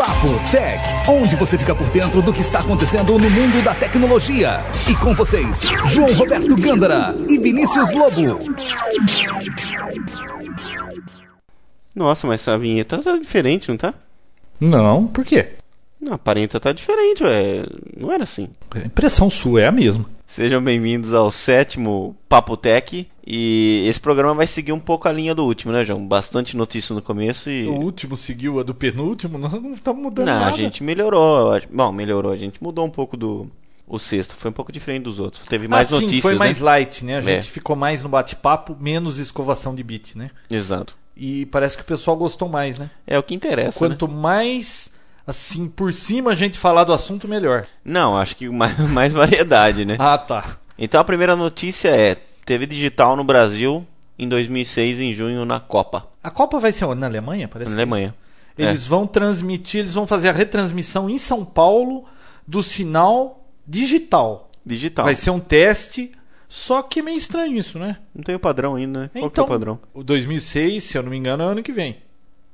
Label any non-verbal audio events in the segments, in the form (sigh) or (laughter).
Papo Tech, onde você fica por dentro do que está acontecendo no mundo da tecnologia. E com vocês, João Roberto Gândara e Vinícius Lobo. Nossa, mas essa vinheta tá diferente, não tá? Não, por quê? Não, aparenta tá diferente, ué. Não era assim. A impressão sua é a mesma. Sejam bem-vindos ao sétimo Papo Tech. E esse programa vai seguir um pouco a linha do último, né, João? Bastante notícia no começo e. O último seguiu a do penúltimo, nós não estamos mudando Não, nada. a gente melhorou. Bom, melhorou. A gente mudou um pouco do. O sexto foi um pouco diferente dos outros. Teve mais ah, sim, notícias. foi mais né? light, né? A gente É. ficou mais no bate-papo, menos escovação de beat, né? Exato. E parece que o pessoal gostou mais, né? É o que interessa. Quanto mais, assim, por cima a gente falar do assunto, melhor. Não, acho que mais, (laughs) mais variedade, né? Ah, tá. Então a primeira notícia é: TV digital no Brasil em 2006, em junho, na Copa. A Copa vai ser onde? Na Alemanha? Parece Na é Alemanha. isso. Eles vão transmitir, eles vão fazer a retransmissão em São Paulo do sinal digital. Digital. Vai ser um teste, só que é meio estranho isso, né? Não tem o padrão ainda, né? Qual que é então, o padrão? o 2006, se eu não me engano, é ano que vem.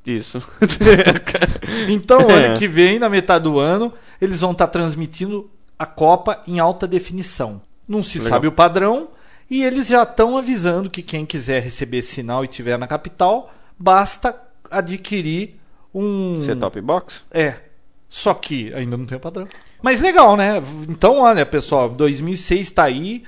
Isso. (laughs) Então, É. ano que vem, na metade do ano, eles vão estar transmitindo a Copa em alta definição. Não se Legal. sabe o padrão e eles já estão avisando que quem quiser receber sinal e tiver na capital, basta adquirir um Set-top box? É. Só que ainda não tem o padrão. Mas legal, né? Então, olha, pessoal, 2006 está aí,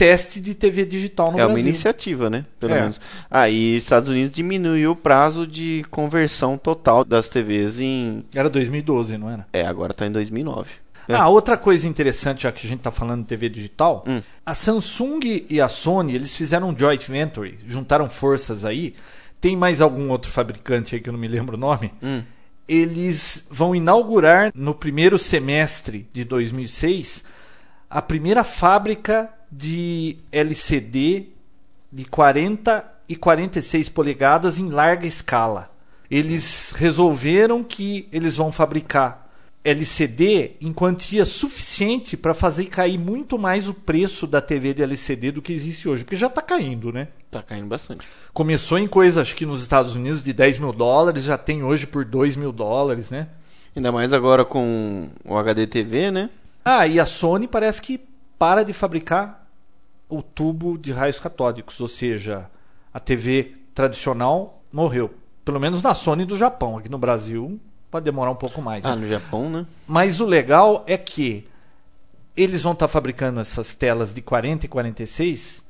teste de TV digital no é uma Brasil. iniciativa, né? Pelo É. menos. Ah, e Estados Unidos diminuiu o prazo de conversão total das TVs em. Era 2012, não era? É, agora tá em 2009. É. Ah, outra coisa interessante, já que a gente está falando de TV digital, Hum. a Samsung e a Sony, eles fizeram um joint venture, juntaram forças aí. Tem mais algum outro fabricante aí que eu não me lembro o nome? Hum. Eles vão inaugurar no primeiro semestre de 2006 a primeira fábrica de LCD de 40 e 46 polegadas em larga escala. Eles resolveram que eles vão fabricar LCD em quantia suficiente para fazer cair muito mais o preço da TV de LCD do que existe hoje, porque já está caindo, né? Tá caindo bastante. Começou em coisa, acho que nos Estados Unidos, de 10 mil dólares, já tem hoje por 2 mil dólares, né? Ainda mais agora com o HD TV, né? Ah, e a Sony parece que para de fabricar o tubo de raios catódicos, ou seja, a TV tradicional morreu. Pelo menos na Sony do Japão. Aqui no Brasil pode demorar um pouco mais. né? Ah, no Japão, né? Mas o legal é que eles vão estar fabricando essas telas de 40 e 46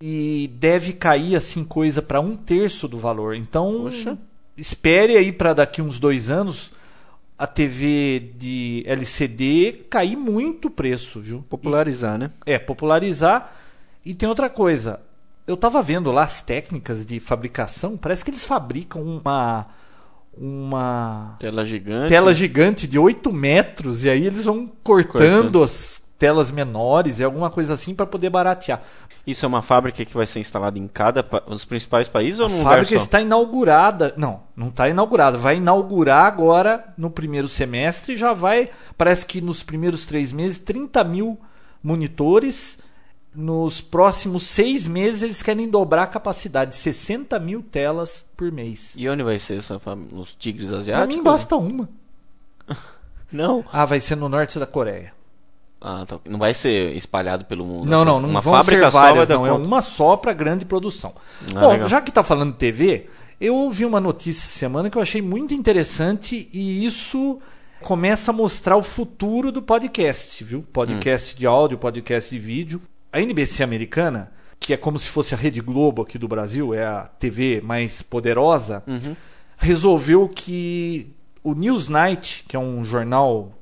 e deve cair assim coisa para um terço do valor. Então, Poxa. espere aí para daqui uns dois anos a TV de LCD cair muito o preço, viu? Popularizar, né? É, popularizar. E tem outra coisa. Eu tava vendo lá as técnicas de fabricação. Parece que eles fabricam uma. Uma Tela gigante. tela gigante de 8 metros. E aí eles vão cortando, Cortando. as telas menores e alguma coisa assim para poder baratear. Isso é uma fábrica que vai ser instalada em cada pa... os principais países ou A num lugar fábrica está inaugurada. Não, não está inaugurada. Vai inaugurar agora no primeiro semestre. Já vai. Parece que nos primeiros três meses, 30 mil monitores. Nos próximos seis meses, eles querem dobrar a capacidade, 60 mil telas por mês. E onde vai ser essa? Nos Tigres Asiáticos? mim, basta uma. (laughs) Não. Ah, vai ser no norte da Coreia. Ah, tá. Não vai ser espalhado pelo mundo. Não, Assim, não, não uma vão fábrica ser várias, não. É conta. uma só para grande produção. Ah, Bom, legal. já que tá falando de TV, eu ouvi uma notícia essa semana que eu achei muito interessante e isso começa a mostrar o futuro do podcast, viu? Podcast de áudio, podcast de vídeo. A NBC americana, que é como se fosse a Rede Globo aqui do Brasil, é a TV mais poderosa, Uhum. resolveu que o Newsnight, que é um jornal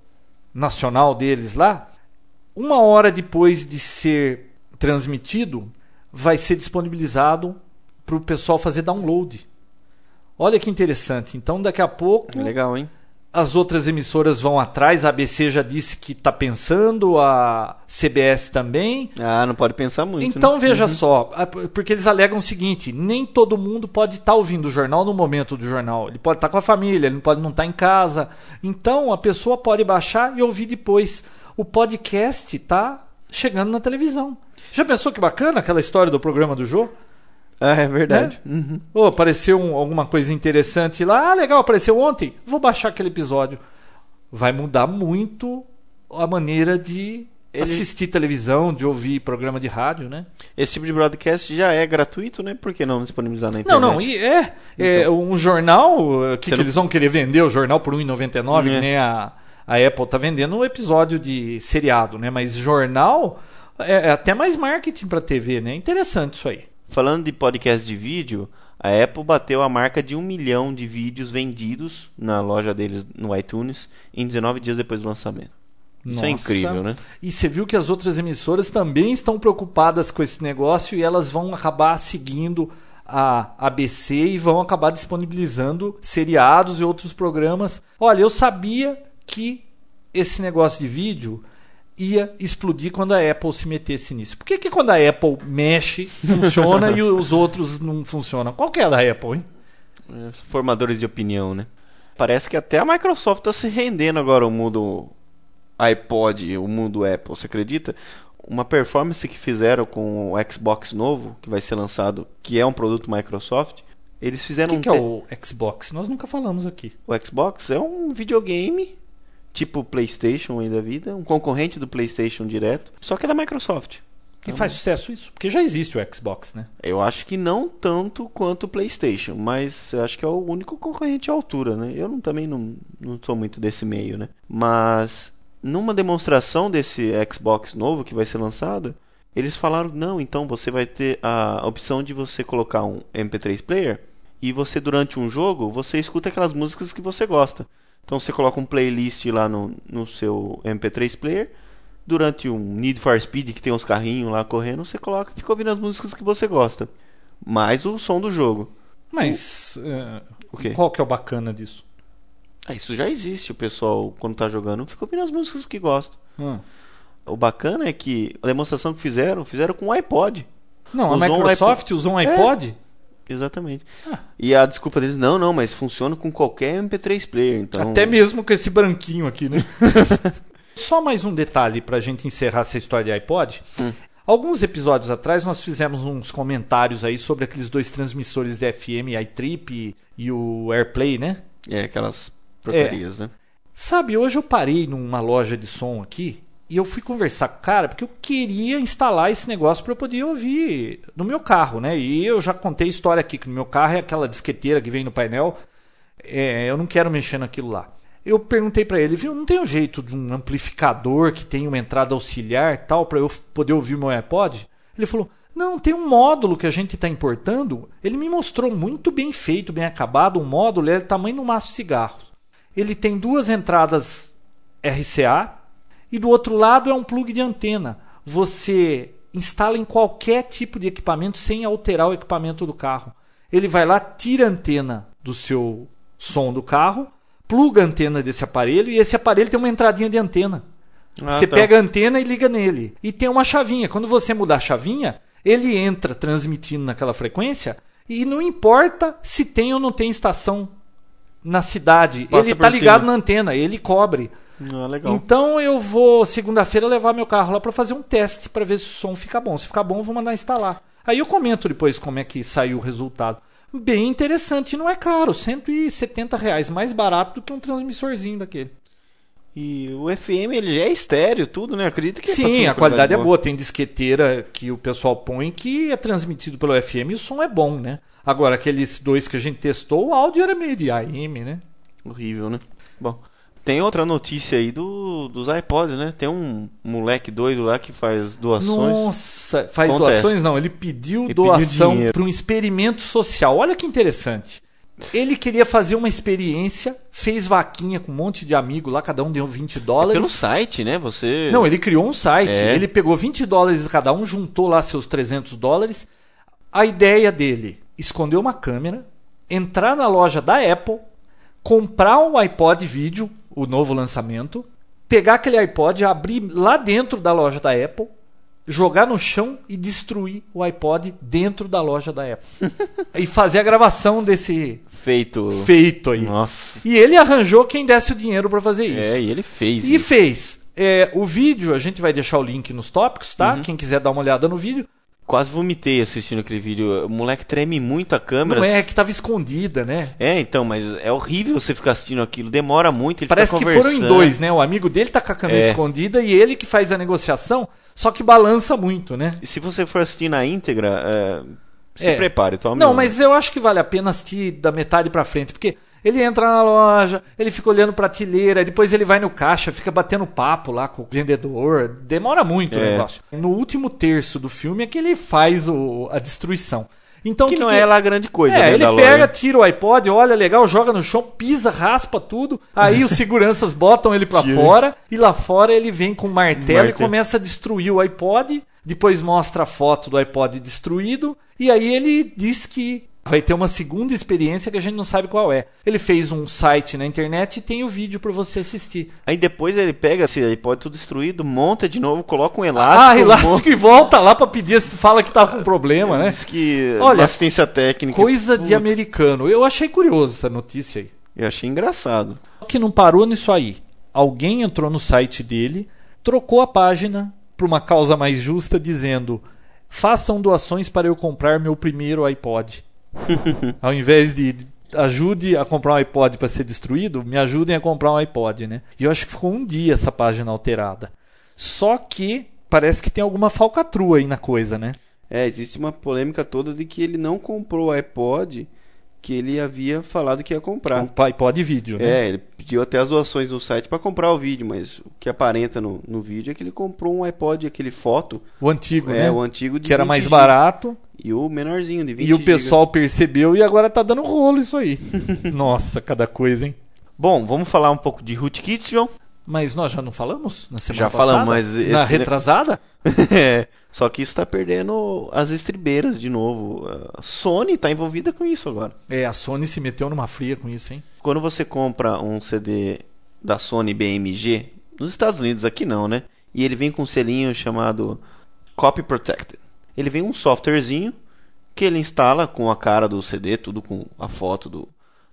nacional deles lá, uma hora depois de ser transmitido, vai ser disponibilizado para o pessoal fazer download. Olha que interessante. Então, daqui a pouco, É Legal, hein? As outras emissoras vão atrás. A ABC já disse que está pensando, a CBS também. Ah, não pode pensar muito. Então né? veja só, a- porque eles alegam o seguinte: nem todo mundo pode estar ouvindo o jornal no momento do jornal. Ele pode estar com a família, ele pode não estar em casa. Então a pessoa pode baixar e ouvir depois. O podcast está chegando na televisão. Já pensou que bacana aquela história do programa do Jô? Ah, é verdade. Né? Ou apareceu um, alguma coisa interessante lá, ah, legal, apareceu ontem, vou baixar aquele episódio. Vai mudar muito a maneira de ele... assistir televisão, de ouvir programa de rádio, né? Esse tipo de broadcast já é gratuito, né? Por que não disponibilizar na internet? Não, não, e é, é então... um jornal, que, que não... eles vão querer vender o jornal por R$1,99, é. que nem a, a Apple tá vendendo um episódio de seriado, né? Mas jornal é, é até mais marketing para TV, né? Interessante isso aí. Falando de podcast de vídeo, a Apple bateu a marca de um milhão de vídeos vendidos na loja deles no iTunes em 19 dias depois do lançamento. Isso é Nossa. é incrível, né? E você viu que as outras emissoras também estão preocupadas com esse negócio e elas vão acabar seguindo a ABC e vão acabar disponibilizando seriados e outros programas. Olha, eu sabia que esse negócio de vídeo ia explodir quando a Apple se metesse nisso. Por que, que quando a Apple mexe, funciona e (laughs) os outros não funcionam? Qual que é a da Apple, hein? É, formadores de opinião, né? Parece que até a Microsoft está se rendendo agora ao mundo iPod, o mundo Apple, você acredita? Uma performance que fizeram com o Xbox novo, que vai ser lançado, que é um produto Microsoft, eles fizeram o que, um que é o Xbox? Nós nunca falamos aqui. O Xbox é um videogame tipo PlayStation aí da vida, um concorrente do PlayStation direto, só que é da Microsoft. E faz sucesso isso? Porque já existe o Xbox, né? Eu acho que não tanto quanto o PlayStation, mas eu acho que é o único concorrente à altura, né? Eu não, também não, não sou muito desse meio, né? Mas numa demonstração desse Xbox novo que vai ser lançado, eles falaram: não, então você vai ter a opção de você colocar um MP3 player e você durante um jogo você escuta aquelas músicas que você gosta. Então você coloca um playlist lá no, no seu MP3 player. Durante um Need for Speed que tem uns carrinhos lá correndo, você coloca e fica ouvindo as músicas que você gosta. Mais o som do jogo. Mas o, uh, qual que é o bacana disso? Ah, isso já existe. O pessoal, quando tá jogando, fica ouvindo as músicas que gosta. Hum. O bacana é que a demonstração que fizeram, fizeram com o iPod. Não, usou a Microsoft um usou um iPod? É. Exatamente. Ah. E a desculpa deles, não, não, mas funciona com qualquer MP3 player. Então... Até mesmo com esse branquinho aqui, né? (laughs) Só mais um detalhe para a gente encerrar essa história de iPod. Hum. Alguns episódios atrás nós fizemos uns comentários aí sobre aqueles dois transmissores de FM, iTrip e o AirPlay, né? É, aquelas porcarias, é. né? Sabe, hoje eu parei numa loja de som aqui e eu fui conversar com o cara porque eu queria instalar esse negócio para eu poder ouvir no meu carro, né? E eu já contei a história aqui que no meu carro é aquela disqueteira que vem no painel. É, eu não quero mexer naquilo lá. Eu perguntei para ele, viu, não tem um jeito de um amplificador que tem uma entrada auxiliar tal para eu poder ouvir meu iPod? Ele falou: não, tem um módulo que a gente está importando. Ele me mostrou muito bem feito, bem acabado. Um módulo é do tamanho do maço de cigarros. Ele tem duas entradas RCA e do outro lado é um plug de antena. Você instala em qualquer tipo de equipamento sem alterar o equipamento do carro. Ele vai lá, tira a antena do seu som do carro, pluga a antena desse aparelho e esse aparelho tem uma entradinha de antena. Ah, você tá. pega a antena e liga nele. E tem uma chavinha. Quando você mudar a chavinha, ele entra transmitindo naquela frequência e não importa se tem ou não tem estação na cidade. Passa ele está ligado na antena, ele cobre. Ah, então eu vou segunda-feira levar meu carro lá para fazer um teste para ver se o som fica bom. Se ficar bom, eu vou mandar instalar. Aí eu comento depois como é que saiu o resultado. Bem interessante, não é caro, 170 reais, mais barato do que um transmissorzinho daquele. E o FM ele é estéreo, tudo, né? Acredito que Sim, a qualidade é boa. Tem disqueteira que o pessoal põe que é transmitido pelo FM e o som é bom, né? Agora, aqueles dois que a gente testou, o áudio era meio de AM, né? Horrível, né? Bom, tem outra notícia aí do, dos iPods, né? Tem um moleque doido lá que faz doações. Nossa, faz Acontece. doações? Não, ele pediu ele doação para um experimento social. Olha que interessante. Ele queria fazer uma experiência, fez vaquinha com um monte de amigo lá, cada um deu 20 dólares. É pelo site, né? Você. Não, ele criou um site. É. Ele pegou 20 dólares cada um, juntou lá seus 300 dólares. A ideia dele esconder uma câmera, entrar na loja da Apple, comprar um iPod vídeo, o novo lançamento, pegar aquele iPod, abrir lá dentro da loja da Apple, jogar no chão e destruir o iPod dentro da loja da Apple. (laughs) e fazer a gravação desse feito feito aí. Nossa. E ele arranjou quem desse o dinheiro para fazer isso. É, e ele fez. E isso. fez. É, o vídeo, a gente vai deixar o link nos tópicos, tá? Uhum. Quem quiser dar uma olhada no vídeo quase vomitei assistindo aquele vídeo. O moleque treme muito a câmera. Não é, que tava escondida, né? É, então, mas é horrível você ficar assistindo aquilo. Demora muito. Ele Parece que foram em dois, né? O amigo dele tá com a câmera É. escondida e ele que faz a negociação, só que balança muito, né? E se você for assistir na íntegra, é, se É. prepare. Tome Não, um- mas eu acho que vale a pena assistir da metade pra frente, porque ele entra na loja, ele fica olhando prateleira, depois ele vai no caixa, fica batendo papo lá com o vendedor. Demora muito o É. negócio. No último terço do filme é que ele faz o- a destruição. Então que o que não que- é lá grande coisa. É, né, ele pega, tira o iPod, olha legal, joga no chão, pisa, raspa tudo. Aí os seguranças botam ele pra Tira. fora e lá fora ele vem com um martelo, e Martelo. começa a destruir o iPod. Depois mostra a foto do iPod destruído e aí ele diz que vai ter uma segunda experiência que a gente não sabe qual é. Ele fez um site na internet e tem o vídeo pra você assistir. Aí depois ele pega esse iPod tudo destruído, monta de novo, coloca um elástico. Ah, elástico e volta lá pra pedir, fala que tá com problema, né? Diz que Olha, assistência técnica. Coisa de Puta, americano. Eu achei curioso essa notícia aí. Eu achei engraçado. Só que não parou nisso aí. Alguém entrou no site dele, trocou a página para uma causa mais justa, dizendo: façam doações para eu comprar meu primeiro iPod. (laughs) Ao invés de de- ajude a comprar um iPod para ser destruído, me ajudem a comprar um iPod, né? E eu acho que ficou um dia essa página alterada. Só que parece que tem alguma falcatrua aí na coisa, né? É, existe uma polêmica toda de que ele não comprou o iPod que ele havia falado que ia comprar. O iPod vídeo, né? É, ele pediu até as doações no site para comprar o vídeo, mas o que aparenta no, no vídeo é que ele comprou um iPod, aquele foto, O antigo, é, né? o antigo de que era 20 mais giga. barato. E o menorzinho de 20 E o giga. pessoal percebeu e agora tá dando rolo isso aí. (laughs) Nossa, cada coisa, hein? Bom, vamos falar um pouco de rootkits, João? Mas nós já não falamos na semana Já passada? falamos, mas Na retrasada? (laughs) é, só que isso tá perdendo as estribeiras de novo. A Sony tá envolvida com isso agora. É, a Sony se meteu numa fria com isso, hein? Quando você compra um CD da Sony BMG, nos Estados Unidos aqui não, né? E ele vem com um selinho chamado Copy Protected. Ele vem um softwarezinho que ele instala com a cara do CD, tudo com a foto do,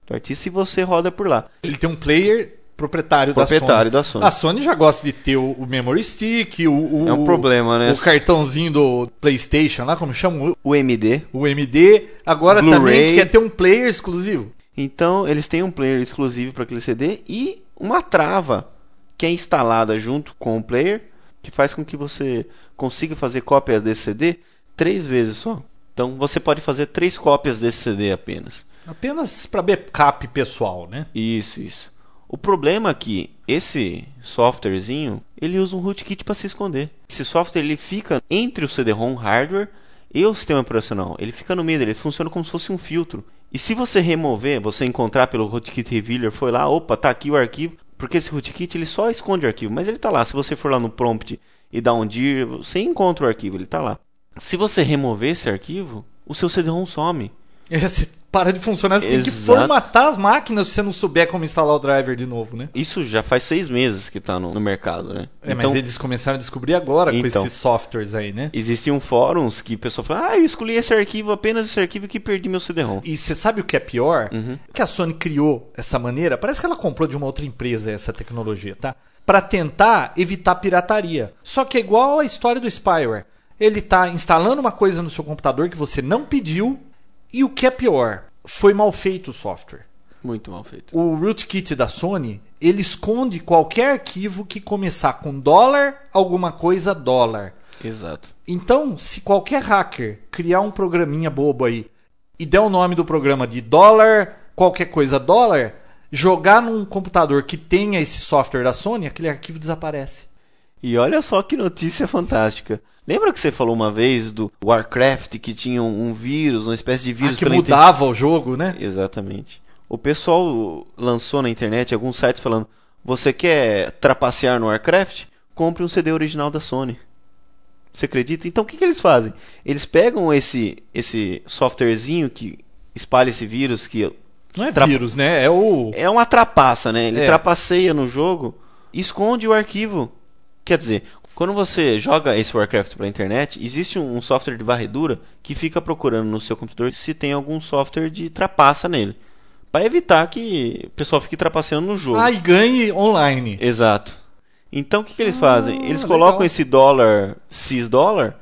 do artista e você roda por lá. Ele tem um player proprietário, Proprietário da da Sony. Sony. A Sony já gosta de ter o, o memory stick, o, o- É um problema, né? o cartãozinho do PlayStation lá, como chama? O MD. O MD. Agora também quer ter um player exclusivo. Então, eles têm um player exclusivo para aquele CD e uma trava que é instalada junto com o player, que faz com que você consiga fazer cópias desse CD três vezes só. Então, você pode fazer três cópias desse CD apenas. Apenas para backup pessoal, né? Isso, isso. O problema é que esse softwarezinho, ele usa um rootkit para se esconder. Esse software ele fica entre o CD-ROM hardware e o sistema operacional. Ele fica no meio ele funciona como se fosse um filtro. E se você remover, você encontrar pelo rootkit revealer, foi lá, opa, tá aqui o arquivo, porque esse rootkit ele só esconde o arquivo, mas ele tá lá. Se você for lá no prompt e dar um dir, você encontra o arquivo, ele tá lá. Se você remover esse arquivo, o seu CD-ROM some. (laughs) Você para de funcionar, você tem que Exato. formatar as máquinas se você não souber como instalar o driver de novo, né? Isso já faz seis meses que tá no, no mercado, né? É, mas eles começaram a descobrir agora com Então. esses softwares aí, né? Existiam fóruns que o pessoal fala, ah, eu escolhi esse arquivo, apenas esse arquivo que perdi meu CD-ROM. E você sabe o que é pior? Uhum. Que a Sony criou essa maneira, parece que ela comprou de uma outra empresa essa tecnologia, tá? Para tentar evitar pirataria. Só que é igual a história do spyware. Ele tá instalando uma coisa no seu computador que você não pediu e o que é pior, foi mal feito o software. Muito mal feito. O rootkit da Sony, ele esconde qualquer arquivo que começar com dólar, alguma coisa dólar. Exato. Então, se qualquer hacker criar um programinha bobo aí e der o nome do programa de dólar, qualquer coisa dólar, jogar num computador que tenha esse software da Sony, aquele arquivo desaparece. E olha só que notícia fantástica. Lembra que você falou uma vez do Warcraft que tinha um, um vírus, uma espécie de vírus Ah, que pela inter- mudava o jogo, né? Exatamente. O pessoal lançou na internet alguns sites falando: você quer trapacear no Warcraft? Compre um CD original da Sony. Você acredita? Então o que, que eles fazem? Eles pegam esse, esse softwarezinho que espalha esse vírus, que Não é Tra- vírus, né? É o. é uma trapaça, né? Ele É. trapaceia no jogo e esconde o arquivo. Quer dizer, quando você joga esse Warcraft pela internet, existe um, um software de varredura que fica procurando no seu computador se tem algum software de trapaça nele. Para evitar que o pessoal fique trapaceando no jogo. Ah, e ganhe online. Exato. Então o que, que eles Ah, fazem? Eles legal. colocam esse dólar, cis dólar,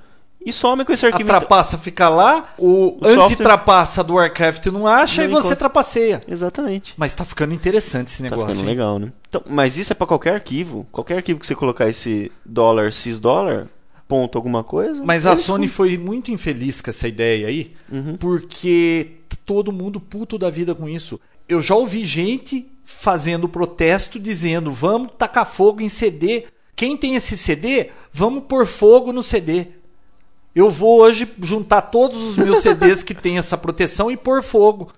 E some com esse A arquivo. trapaça fica lá, o, O anti-trapaça do Warcraft não acha Não e você encontra. trapaceia. Exatamente. Mas tá ficando interessante esse Tá negócio. ficando hein? legal, né? Então, mas isso é pra qualquer arquivo. Qualquer arquivo que você colocar esse dólar, cis dólar, ponto alguma coisa. Mas a Sony foi muito infeliz com essa ideia aí, Uhum. porque todo mundo puto da vida com isso. Eu já ouvi gente fazendo protesto dizendo: vamos tacar fogo em CD. Quem tem esse CD, vamos pôr fogo no CD. Eu vou hoje juntar todos os meus CDs que tem essa proteção e pôr fogo.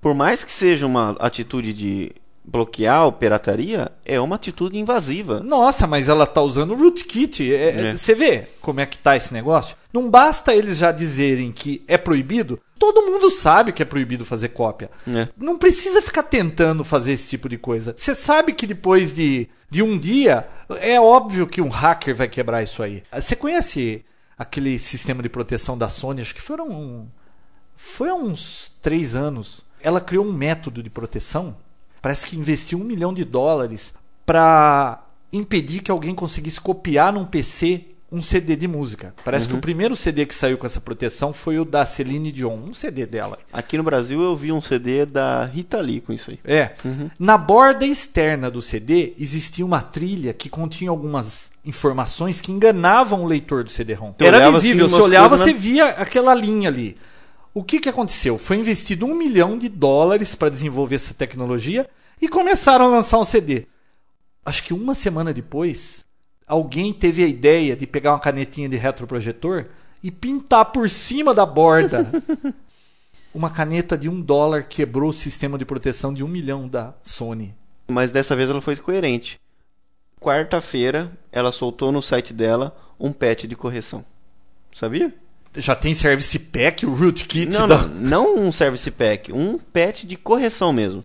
Por mais que seja uma atitude de bloquear a pirataria, é uma atitude invasiva. Nossa, mas ela tá usando o rootkit. É, É. Você vê como é que tá esse negócio? Não basta eles já dizerem que é proibido. Todo mundo sabe que é proibido fazer cópia. É. Não precisa ficar tentando fazer esse tipo de coisa. Você sabe que depois de, de um dia, é óbvio que um hacker vai quebrar isso aí. Você conhece aquele sistema de proteção da Sony? Acho que foram. Foi há uns três anos. Ela criou um método de proteção. Parece que investiu um milhão de dólares para impedir que alguém conseguisse copiar num PC um CD de música. Parece que o primeiro CD que saiu com essa proteção foi o da Celine Dion, um CD dela. Aqui no Brasil eu vi um CD da Rita Lee com isso aí. É. Na borda externa do CD existia uma trilha que continha algumas informações que enganavam o leitor do CD-ROM. Você Era visível, assim, você umas olhava, coisas, você né? via aquela linha ali. O que, que aconteceu? Foi investido um milhão de dólares para desenvolver essa tecnologia e começaram a lançar um CD. Acho que uma semana depois, alguém teve a ideia de pegar uma canetinha de retroprojetor e pintar por cima da borda. (laughs) uma caneta de um dólar quebrou o sistema de proteção de um milhão da Sony. Mas dessa vez ela foi coerente. Quarta-feira ela soltou no site dela um patch de correção. Sabia? Já tem service pack, o rootkit Não, da... não, não um service pack, um patch de correção mesmo.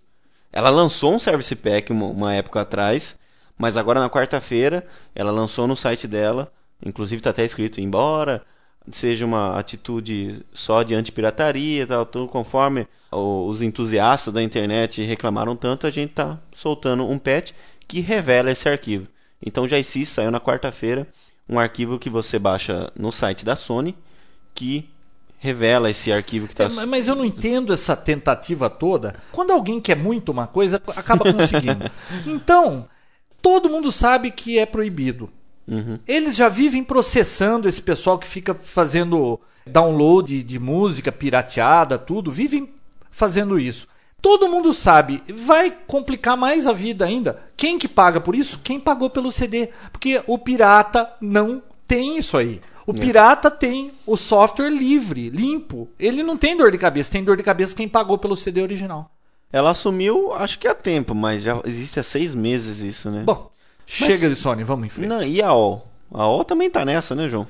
Ela lançou um service pack uma, uma época atrás, mas agora na quarta-feira ela lançou no site dela, inclusive está até escrito embora seja uma atitude só de antipirataria, tal, tudo conforme o- os entusiastas da internet reclamaram tanto, a gente tá soltando um patch que revela esse arquivo. Então já existe, saiu na quarta-feira, um arquivo que você baixa no site da Sony que revela esse arquivo que está É, ma- mas eu não entendo essa tentativa toda. Quando alguém quer muito uma coisa, acaba conseguindo. (laughs) então, todo mundo sabe que é proibido. Uhum. Eles já vivem processando esse pessoal que fica fazendo download de música pirateada, tudo, vivem fazendo isso. Todo mundo sabe, vai complicar mais a vida ainda. Quem que paga por isso? Quem pagou pelo CD. Porque o pirata não tem isso aí. O pirata tem o software livre, limpo. Ele não tem dor de cabeça, tem dor de cabeça quem pagou pelo CD original. Ela assumiu, acho que há tempo, mas já existe há seis meses isso, né? Bom, chega de Sony, vamos em frente. Não, e a O? A O também tá nessa, né, João?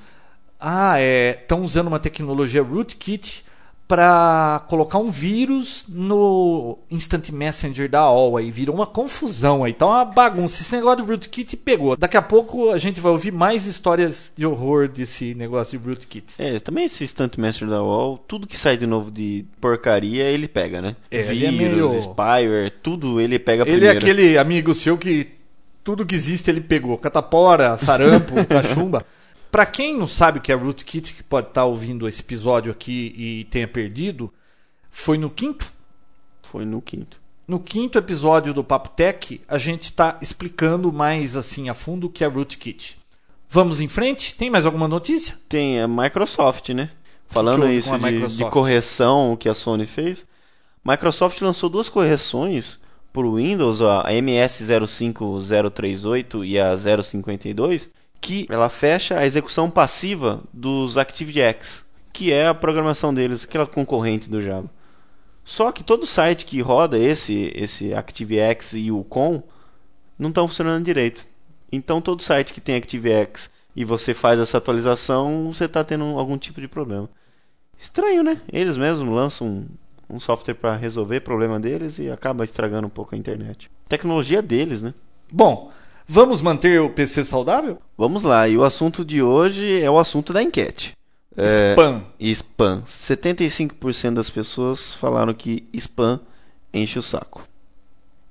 Ah, é. Estão usando uma tecnologia rootkit para colocar um vírus no Instant Messenger da AOL aí. Virou uma confusão aí. Tá uma bagunça. Esse negócio do rootkit pegou. Daqui a pouco a gente vai ouvir mais histórias de horror desse negócio de rootkits. É, também esse Instant Master da UOL, tudo que sai de novo de porcaria, ele pega, né? É, ele é Vírus, meio- spyware, tudo ele pega Ele é primeiro. aquele amigo seu que tudo que existe ele pegou. Catapora, sarampo, (laughs) cachumba. Pra quem não sabe o que é rootkit, que pode estar ouvindo esse episódio aqui e tenha perdido, foi no quinto Foi no quinto. No quinto episódio do Papo Tech, a gente está explicando mais assim a fundo o que é Rootkit. Vamos em frente? Tem mais alguma notícia? Tem a Microsoft, né? Falando isso de, de correção que a Sony fez. Microsoft lançou duas correções para o Windows, a MS05038 e a 052, que ela fecha a execução passiva dos ActiveX, que é a programação deles, aquela concorrente do Java. Só que todo site que roda esse esse ActiveX e o com não estão funcionando direito. Então todo site que tem ActiveX e você faz essa atualização, você está tendo algum tipo de problema. Estranho, né? Eles mesmos lançam um, um software para resolver problema deles e acaba estragando um pouco a internet. Tecnologia deles, né? Bom, vamos manter o PC saudável? Vamos lá, e o assunto de hoje é o assunto da enquete. É, Spam. spam. 75% das pessoas falaram que spam enche o saco.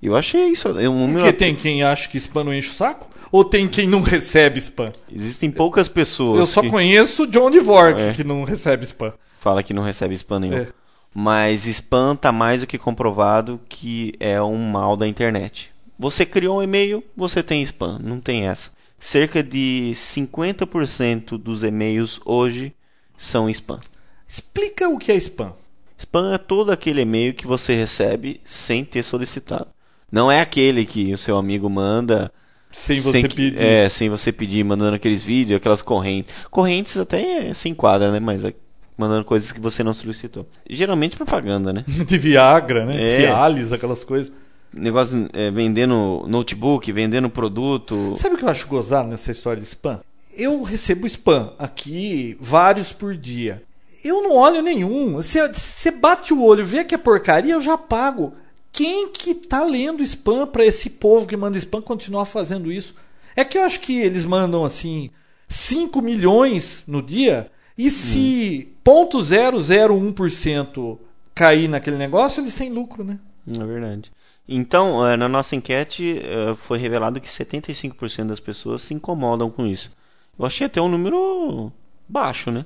Eu achei isso. É um número Porque tem quem acha que spam não enche o saco? Ou tem quem não recebe spam? Existem poucas pessoas. Eu só que conheço John DeVork É. que não recebe spam. fala que não recebe spam nenhum. É. Mas spam tá mais do que comprovado que é um mal da internet. Você criou um e-mail, você tem spam, não tem essa. Cerca de 50% dos e-mails hoje são spam. Explica o que é spam. Spam é todo aquele e-mail que você recebe sem ter solicitado. Não é aquele que o seu amigo manda Sem você que- pedir. É, sem você pedir, mandando aqueles vídeos, aquelas correntes. Correntes até se enquadra, né? Mas é, mandando coisas que você não solicitou. Geralmente propaganda, né? (laughs) De Viagra, né? É. Cialis, aquelas coisas. Negócio é, vendendo notebook, vendendo produto. Sabe o que eu acho gozado nessa história de spam? Eu recebo spam aqui, vários por dia. Eu não olho nenhum. Você, você bate o olho, vê que é porcaria, eu já pago. Quem que tá lendo spam pra esse povo que manda spam continuar fazendo isso? É que eu acho que eles mandam assim 5 milhões no dia e se 0.001% cair naquele negócio, eles têm lucro, né? É verdade. Então, eh, na nossa enquete, eh, foi revelado que 75% das pessoas se incomodam com isso. Eu achei até um número baixo, né?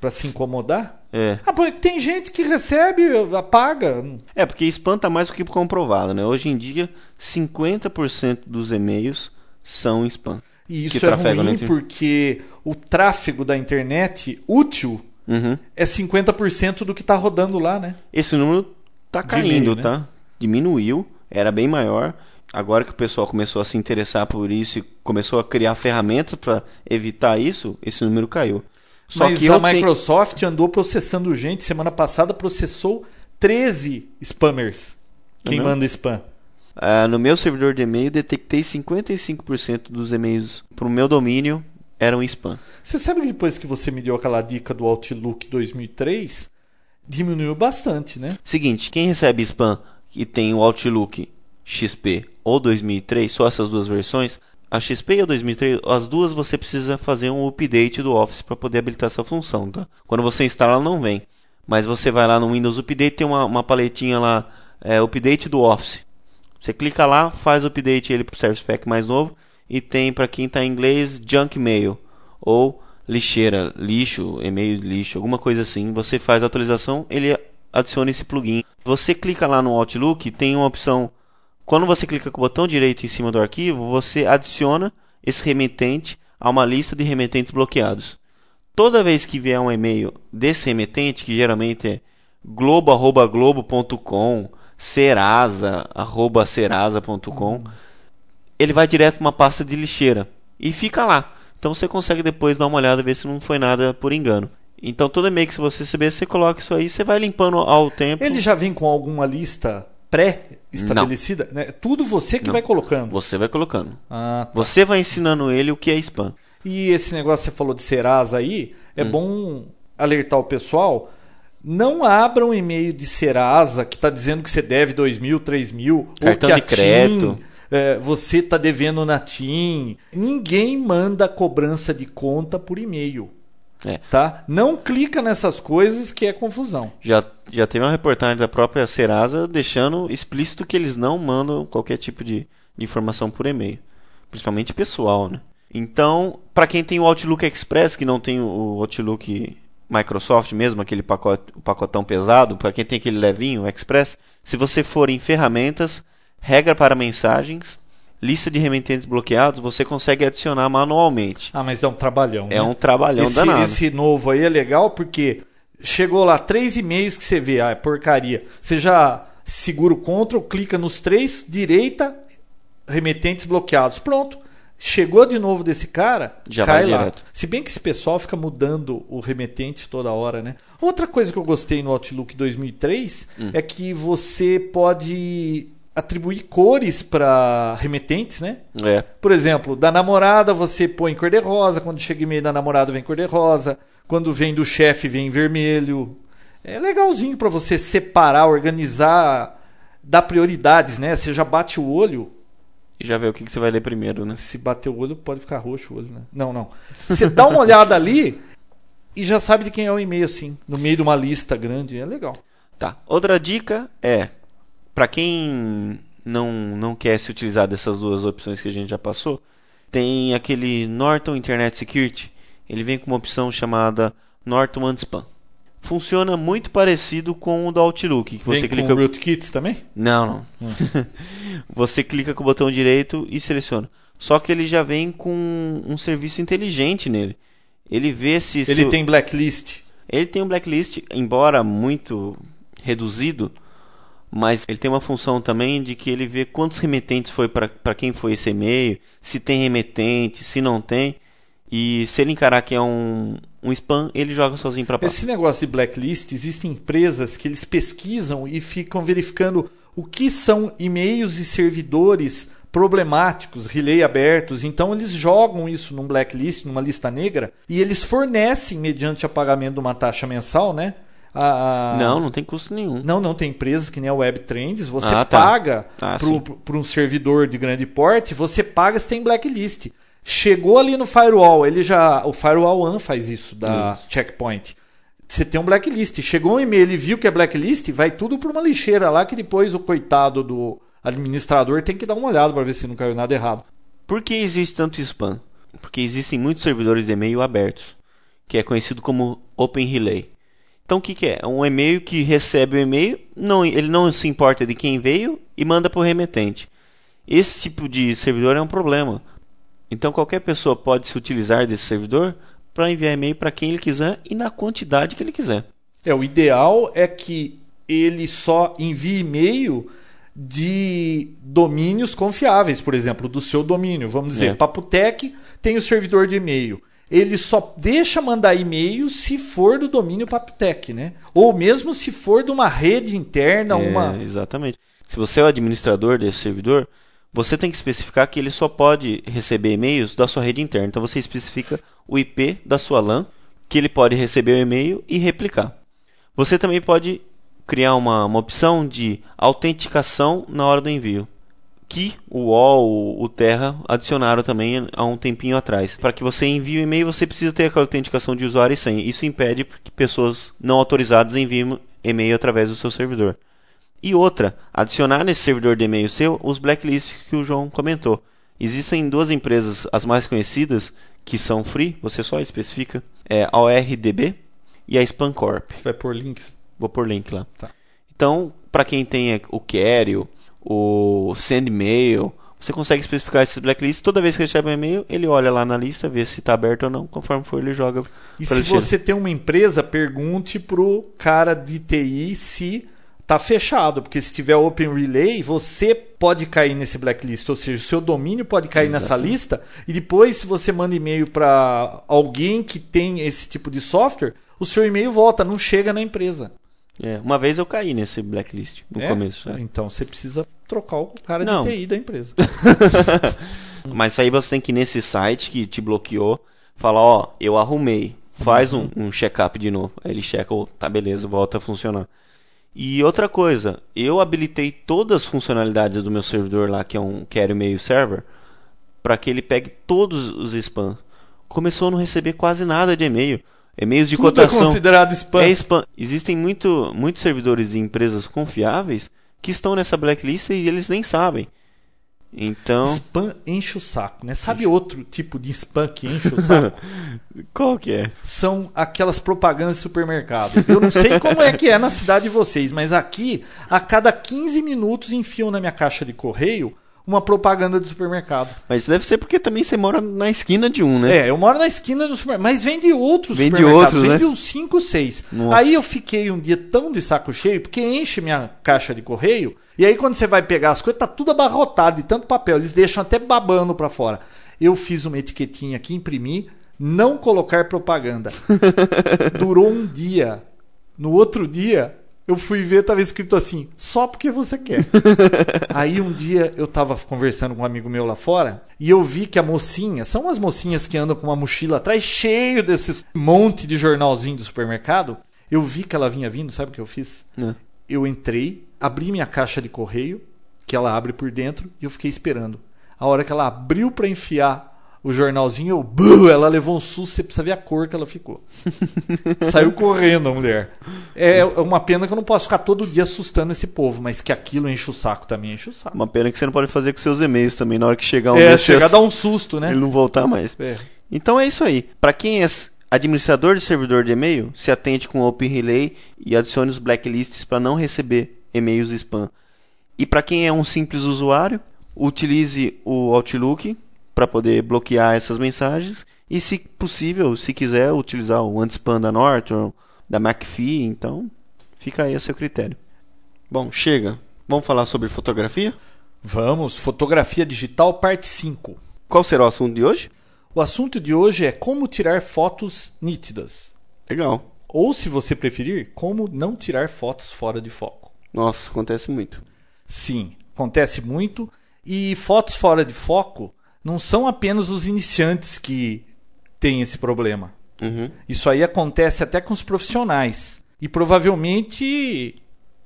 Pra se incomodar. É. Ah, porque tem gente que recebe, apaga. É, porque spam tá mais do que comprovado, né? Hoje em dia, 50% dos e-mails são spam. E isso é ruim porque o tráfego da internet útil Uhum. é 50% do que tá rodando lá, né? Esse número tá caindo, né? tá? Diminuiu, era bem maior. Agora que o pessoal começou a se interessar por isso e começou a criar ferramentas para evitar isso, esse número caiu. Só Mas que a eu tenho- Microsoft andou processando gente. Semana passada processou 13 spammers. Quem Uhum. manda spam. Ah, no meu servidor de e-mail, detectei 55% dos e-mails pro meu domínio eram spam. Você sabe que depois que você me deu aquela dica do Outlook 2003, diminuiu bastante, né? Seguinte, quem recebe spam e tem o Outlook XP ou 2003, só essas duas versões, a XP e a 2003, as duas você precisa fazer um update do Office para poder habilitar essa função, tá? Quando você instala, ela não vem. Mas você vai lá no Windows Update, tem uma, uma paletinha lá, é, Update do Office. Você clica lá, faz o update ele pro Service Pack mais novo e tem para quem está em inglês Junk Mail ou lixeira, lixo, e-mail lixo, alguma coisa assim. Você faz a atualização, ele adiciona esse plugin. Você clica lá no Outlook, tem uma opção. Quando você clica com o botão direito em cima do arquivo, você adiciona esse remetente a uma lista de remetentes bloqueados. Toda vez que vier um e-mail desse remetente, que geralmente é globo@globo.com, serasa@serasa.com, ele vai direto para uma pasta de lixeira e fica lá. Então você consegue depois dar uma olhada ver se não foi nada por engano. Então todo e-mail que você receber, você coloca isso aí, você vai limpando ao tempo. Ele já vem com alguma lista pré-estabelecida? Né? Tudo você que Não. vai colocando. Você vai colocando. Ah, tá. Você vai ensinando ele o que é spam. E esse negócio que você falou de Serasa aí, Hum. é bom alertar o pessoal. Não abra um e-mail de Serasa que está dizendo que você deve 2 mil, 3 mil, Cartão ou que de crédito. TIM, é, você está devendo na TIM. Ninguém manda cobrança de conta por e-mail. É. Tá? Não clica nessas coisas que é confusão. Já, já teve uma reportagem da própria Serasa deixando explícito que eles não mandam qualquer tipo de, de informação por e-mail. Principalmente pessoal, né? Então, para quem tem o Outlook Express, que não tem o Outlook Microsoft mesmo, aquele pacote, o pacotão pesado, para quem tem aquele levinho, o Express, se você for em ferramentas, regra para mensagens, lista de remetentes bloqueados, você consegue adicionar manualmente. Ah, mas é um trabalhão. É né? um trabalhão esse, danado. esse novo aí é legal porque chegou lá três e-mails que você vê, ah, é porcaria. Você já segura o Ctrl, clica nos três, direita, remetentes bloqueados. Pronto. Chegou de novo desse cara, Já cai lá. direto. Se bem que esse pessoal fica mudando o remetente toda hora, né? Outra coisa que eu gostei no Outlook 2003 Hum. é que você pode atribuir cores para remetentes, né? É. Por exemplo, da namorada você põe cor de rosa, quando chega e-mail da namorada vem cor de rosa, quando vem do chefe vem vermelho. É legalzinho para você separar, organizar, dar prioridades, né? Você já bate o olho, E já vê o que, que você vai ler primeiro, né? se bater o olho pode ficar roxo o olho, né? Não, não. Você dá uma olhada ali e já sabe de quem é o e-mail assim, no meio de uma lista grande, é legal. Tá. Outra dica é, para quem não, não quer se utilizar dessas duas opções que a gente já passou, tem aquele Norton Internet Security. Ele vem com uma opção chamada Norton Anti-Spam. Funciona muito parecido com o do Outlook. Que você Vem clica... com rootkits também? Não, não. (laughs) você clica com o botão direito e seleciona. Só que ele já vem com um serviço inteligente nele. Ele vê se. Ele seu- tem blacklist. Ele tem um blacklist, embora muito reduzido, mas ele tem uma função também de que ele vê quantos remetentes foi para quem foi esse e-mail, se tem remetente, se não tem. E se ele encarar que é um, um spam, ele joga sozinho para Esse negócio de blacklist, existem empresas que eles pesquisam e ficam verificando o que são e-mails e servidores problemáticos, relay abertos. Então eles jogam isso num blacklist, numa lista negra, e eles fornecem, mediante o pagamento de uma taxa mensal, né? A- a- Não, não tem custo nenhum. Não, não, tem empresas que nem a Web Trends, você Ah, tá. paga Ah, para um servidor de grande porte, você paga se tem blacklist. Chegou ali no firewall, ele já. O Firewall One faz isso da Checkpoint. Você tem um blacklist. Chegou um e-mail, ele viu que é blacklist, vai tudo para uma lixeira lá que depois o coitado do administrador tem que dar uma olhada para ver se não caiu nada errado. Por que existe tanto spam? Porque existem muitos servidores de e-mail abertos, que é conhecido como Open Relay. Então o que, que é? Um e-mail que recebe o e-mail, não, ele não se importa de quem veio e manda para o remetente. Esse tipo de servidor é um problema. Então qualquer pessoa pode se utilizar desse servidor para enviar e-mail para quem ele quiser e na quantidade que ele quiser. É, o ideal é que ele só envie e-mail de domínios confiáveis, por exemplo, do seu domínio. Vamos dizer, É. Papotec tem o servidor de e-mail. Ele só deixa mandar e-mail se for do domínio Papotec, né? Ou mesmo se for de uma rede interna, É, uma Exatamente. Se você é o administrador desse servidor, você tem que especificar que ele só pode receber e-mails da sua rede interna. Então você especifica o IP da sua LAN, que ele pode receber o e-mail e replicar. Você também pode criar uma, uma opção de autenticação na hora do envio. Que o UOL, o Terra adicionaram também há um tempinho atrás. Para que você envie o e-mail, você precisa ter aquela autenticação de usuário e senha. Isso impede que pessoas não autorizadas enviem e-mail através do seu servidor. E outra, adicionar nesse servidor de e-mail seu os blacklists que o João comentou. Existem duas empresas, as mais conhecidas, que são free, você só especifica, é a ORDB e a Spamcorp. você vai pôr links. Vou pôr link lá. Tá. Então, para quem tem o Carry, o SendMail, você consegue especificar esses blacklists. Toda vez que recebe um e-mail, ele olha lá na lista, vê se está aberto ou não. Conforme for, ele joga. E se lixeira. você tem uma empresa, pergunte pro cara de TI se tá fechado, porque se tiver Open Relay, você pode cair nesse blacklist, ou seja, o seu domínio pode cair nessa lista e depois se você manda e-mail para alguém que tem esse tipo de software, o seu e-mail volta, não chega na empresa. É, uma vez eu caí nesse blacklist no É? começo. é. Então você precisa trocar o cara Não. de TI da empresa. (laughs) Mas aí você tem que ir nesse site que te bloqueou, falar, ó, eu arrumei. Faz um, um check-up de novo. Aí ele checa, oh, tá beleza, volta a funcionar. E outra coisa, eu habilitei todas as funcionalidades do meu servidor lá, que é um Carry Mail Server, para que ele pegue todos os spam. Começou a não receber quase nada de e-mail. E-mails de Tudo é cotação. considerado spam. É spam. Existem muito, muitos servidores de empresas confiáveis que estão nessa blacklist e eles nem sabem. Então, Spam enche o saco, né? Sabe outro tipo de spam que enche o saco? (laughs) qual que é? são aquelas propagandas de supermercado. Eu não sei como é que é na cidade de vocês, mas aqui, a cada 15 minutos, enfiam na minha caixa de correio uma propaganda de supermercado. Mas deve ser porque também você mora na esquina de um, né? É, eu moro na esquina do supermercado, mas vem de outros Vem de supermercados, outros, vem né? uns 5, 6. Nossa. Aí eu fiquei um dia tão de saco cheio, porque enche minha caixa de correio, e aí quando você vai pegar as coisas, tá tudo abarrotado de tanto papel, eles deixam até babando pra fora. Eu fiz uma etiquetinha aqui, imprimi, não colocar propaganda. (laughs) Durou um dia. No outro dia, eu fui ver, tava escrito assim, só porque você quer. (laughs) Aí um dia eu tava conversando com um amigo meu lá fora e eu vi que a mocinha, são as mocinhas que andam com uma mochila atrás cheio desses monte de jornalzinho do supermercado. Eu vi que ela vinha vindo, sabe o que eu fiz? Né? Eu entrei, abri minha caixa de correio, que ela abre por dentro, e eu fiquei esperando. A hora que ela abriu para enfiar o jornalzinho, eu, "Buh!" ela levou um susto, você precisa ver a cor que ela ficou. (laughs) Saiu correndo a mulher. É uma pena que eu não posso ficar todo dia assustando esse povo, mas que aquilo enche o saco também, enche o saco. Uma pena que você não pode fazer com seus e-mails também. Na hora que chegar um é, desses, chega a dar um susto, né? ele não voltar mais. É. Então é isso aí. Para quem é administrador de servidor de e-mail, se atente com o Open Relay e adicione os blacklists para não receber e-mails spam. E para quem é um simples usuário, utilize o Outlook para poder bloquear essas mensagens e, se possível, se quiser utilizar o anti-spam da Norton, da McAfee, então fica aí a seu critério. Bom, chega. Vamos falar sobre fotografia? Vamos, fotografia digital, parte 5. Qual será o assunto de hoje? O assunto de hoje é como tirar fotos nítidas. Legal. Ou, se você preferir, como não tirar fotos fora de foco. Nossa, acontece muito. Sim, acontece muito. E fotos fora de foco não são apenas os iniciantes que têm esse problema. Uhum. Isso aí acontece até com os profissionais. E provavelmente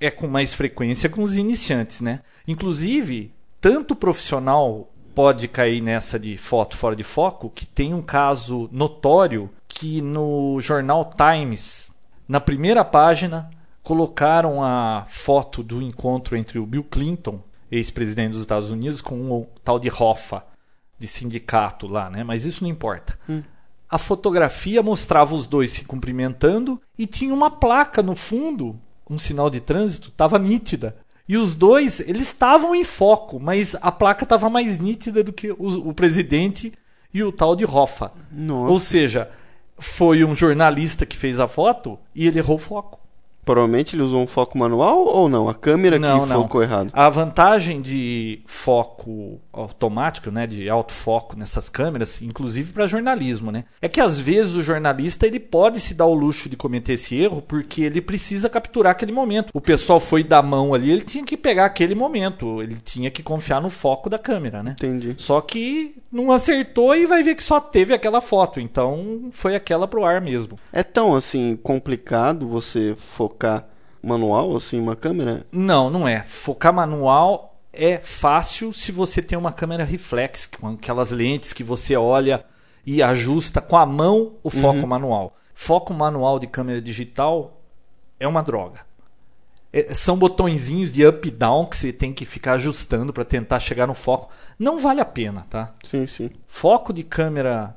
é com mais frequência com os iniciantes, né? Inclusive, tanto o profissional pode cair nessa de foto fora de foco, que tem um caso notório que no jornal Times, na primeira página, colocaram a foto do encontro entre o Bill Clinton, ex-presidente dos Estados Unidos, com o tal de Hoffa, de sindicato lá, né? Mas isso não importa. A fotografia mostrava os dois se cumprimentando e tinha uma placa no fundo, um sinal de trânsito, estava nítida. E os dois, eles estavam em foco, mas a placa estava mais nítida do que o, o presidente e o tal de Hoffa. Nossa. Ou seja, foi um jornalista que fez a foto e ele errou o foco. Provavelmente ele usou um foco manual ou não? A câmera Não, que não. focou errado. A vantagem de foco automático, né, de autofoco nessas câmeras, inclusive para jornalismo, né, é que às vezes o jornalista ele pode se dar o luxo de cometer esse erro porque ele precisa capturar aquele momento. O pessoal foi dar mão ali, ele tinha que pegar aquele momento, ele tinha que confiar no foco da câmera, né? Entendi. Só que não acertou e vai ver que só teve aquela foto, então foi aquela pro ar mesmo. É tão assim complicado você focar manual assim uma câmera? Não, não é. Focar manual é fácil se você tem uma câmera reflex, com aquelas lentes que você olha e ajusta com a mão o foco manual. Foco manual de câmera digital é uma droga. É- são botõezinhos de up e down que você tem que ficar ajustando para tentar chegar no foco. Não vale a pena, tá? Sim, sim. Foco de câmera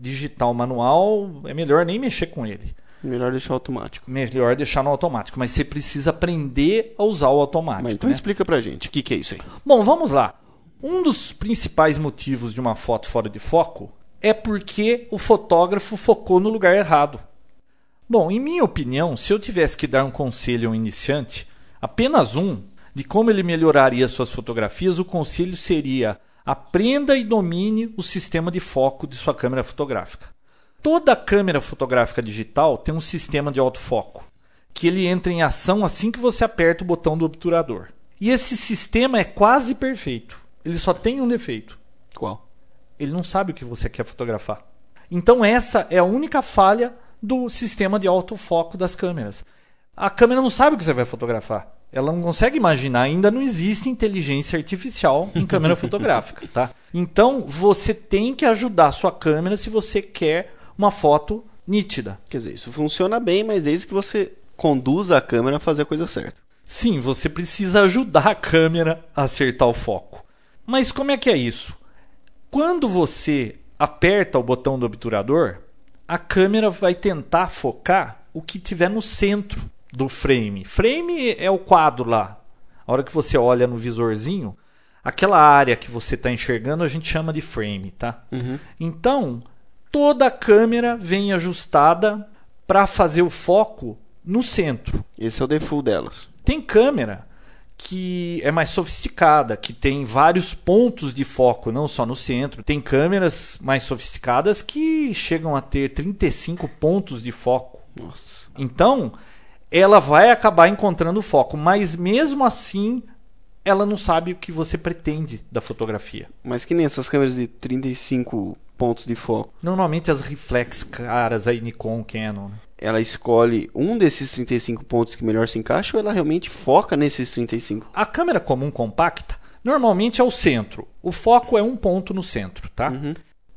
digital manual é melhor nem mexer com ele. Melhor deixar automático. Melhor deixar no automático, mas você precisa aprender a usar o automático. Mas então né? explica pra gente, o que, que é isso aí? Bom, vamos lá. Um dos principais motivos de uma foto fora de foco é porque o fotógrafo focou no lugar errado. Bom, em minha opinião, se eu tivesse que dar um conselho a um iniciante, apenas um, de como ele melhoraria suas fotografias, o conselho seria: aprenda e domine o sistema de foco de sua câmera fotográfica. Toda câmera fotográfica digital tem um sistema de autofoco, que ele entra em ação assim que você aperta o botão do obturador. E esse sistema é quase perfeito. Ele só tem um defeito. Qual? Ele não sabe o que você quer fotografar. Então essa é a única falha do sistema de autofoco das câmeras. A câmera não sabe o que você vai fotografar. Ela não consegue imaginar, ainda não existe inteligência artificial em câmera (laughs) fotográfica, tá? Então você tem que ajudar a sua câmera se você quer uma foto nítida. Quer dizer, isso funciona bem, mas desde que você conduza a câmera a fazer a coisa certa. Sim, você precisa ajudar a câmera a acertar o foco. Mas como é que é isso? Quando você aperta o botão do obturador, a câmera vai tentar focar o que tiver no centro do frame. Frame é o quadro lá. A hora que você olha no visorzinho, aquela área que você está enxergando a gente chama de frame, tá? Então, toda a câmera vem ajustada para fazer o foco no centro. Esse é o default delas. Tem câmera que é mais sofisticada, que tem vários pontos de foco, não só no centro. Tem câmeras mais sofisticadas que chegam a ter 35 pontos de foco. Nossa. Então, ela vai acabar encontrando o foco, mas mesmo assim, ela não sabe o que você pretende da fotografia. Mas que nem essas câmeras de 35 pontos de foco. Normalmente as reflex caras aí Nikon, Canon, né? Ela escolhe um desses 35 pontos que melhor se encaixa ou ela realmente foca nesses 35? A câmera comum compacta normalmente é o centro. O foco é um ponto no centro, tá?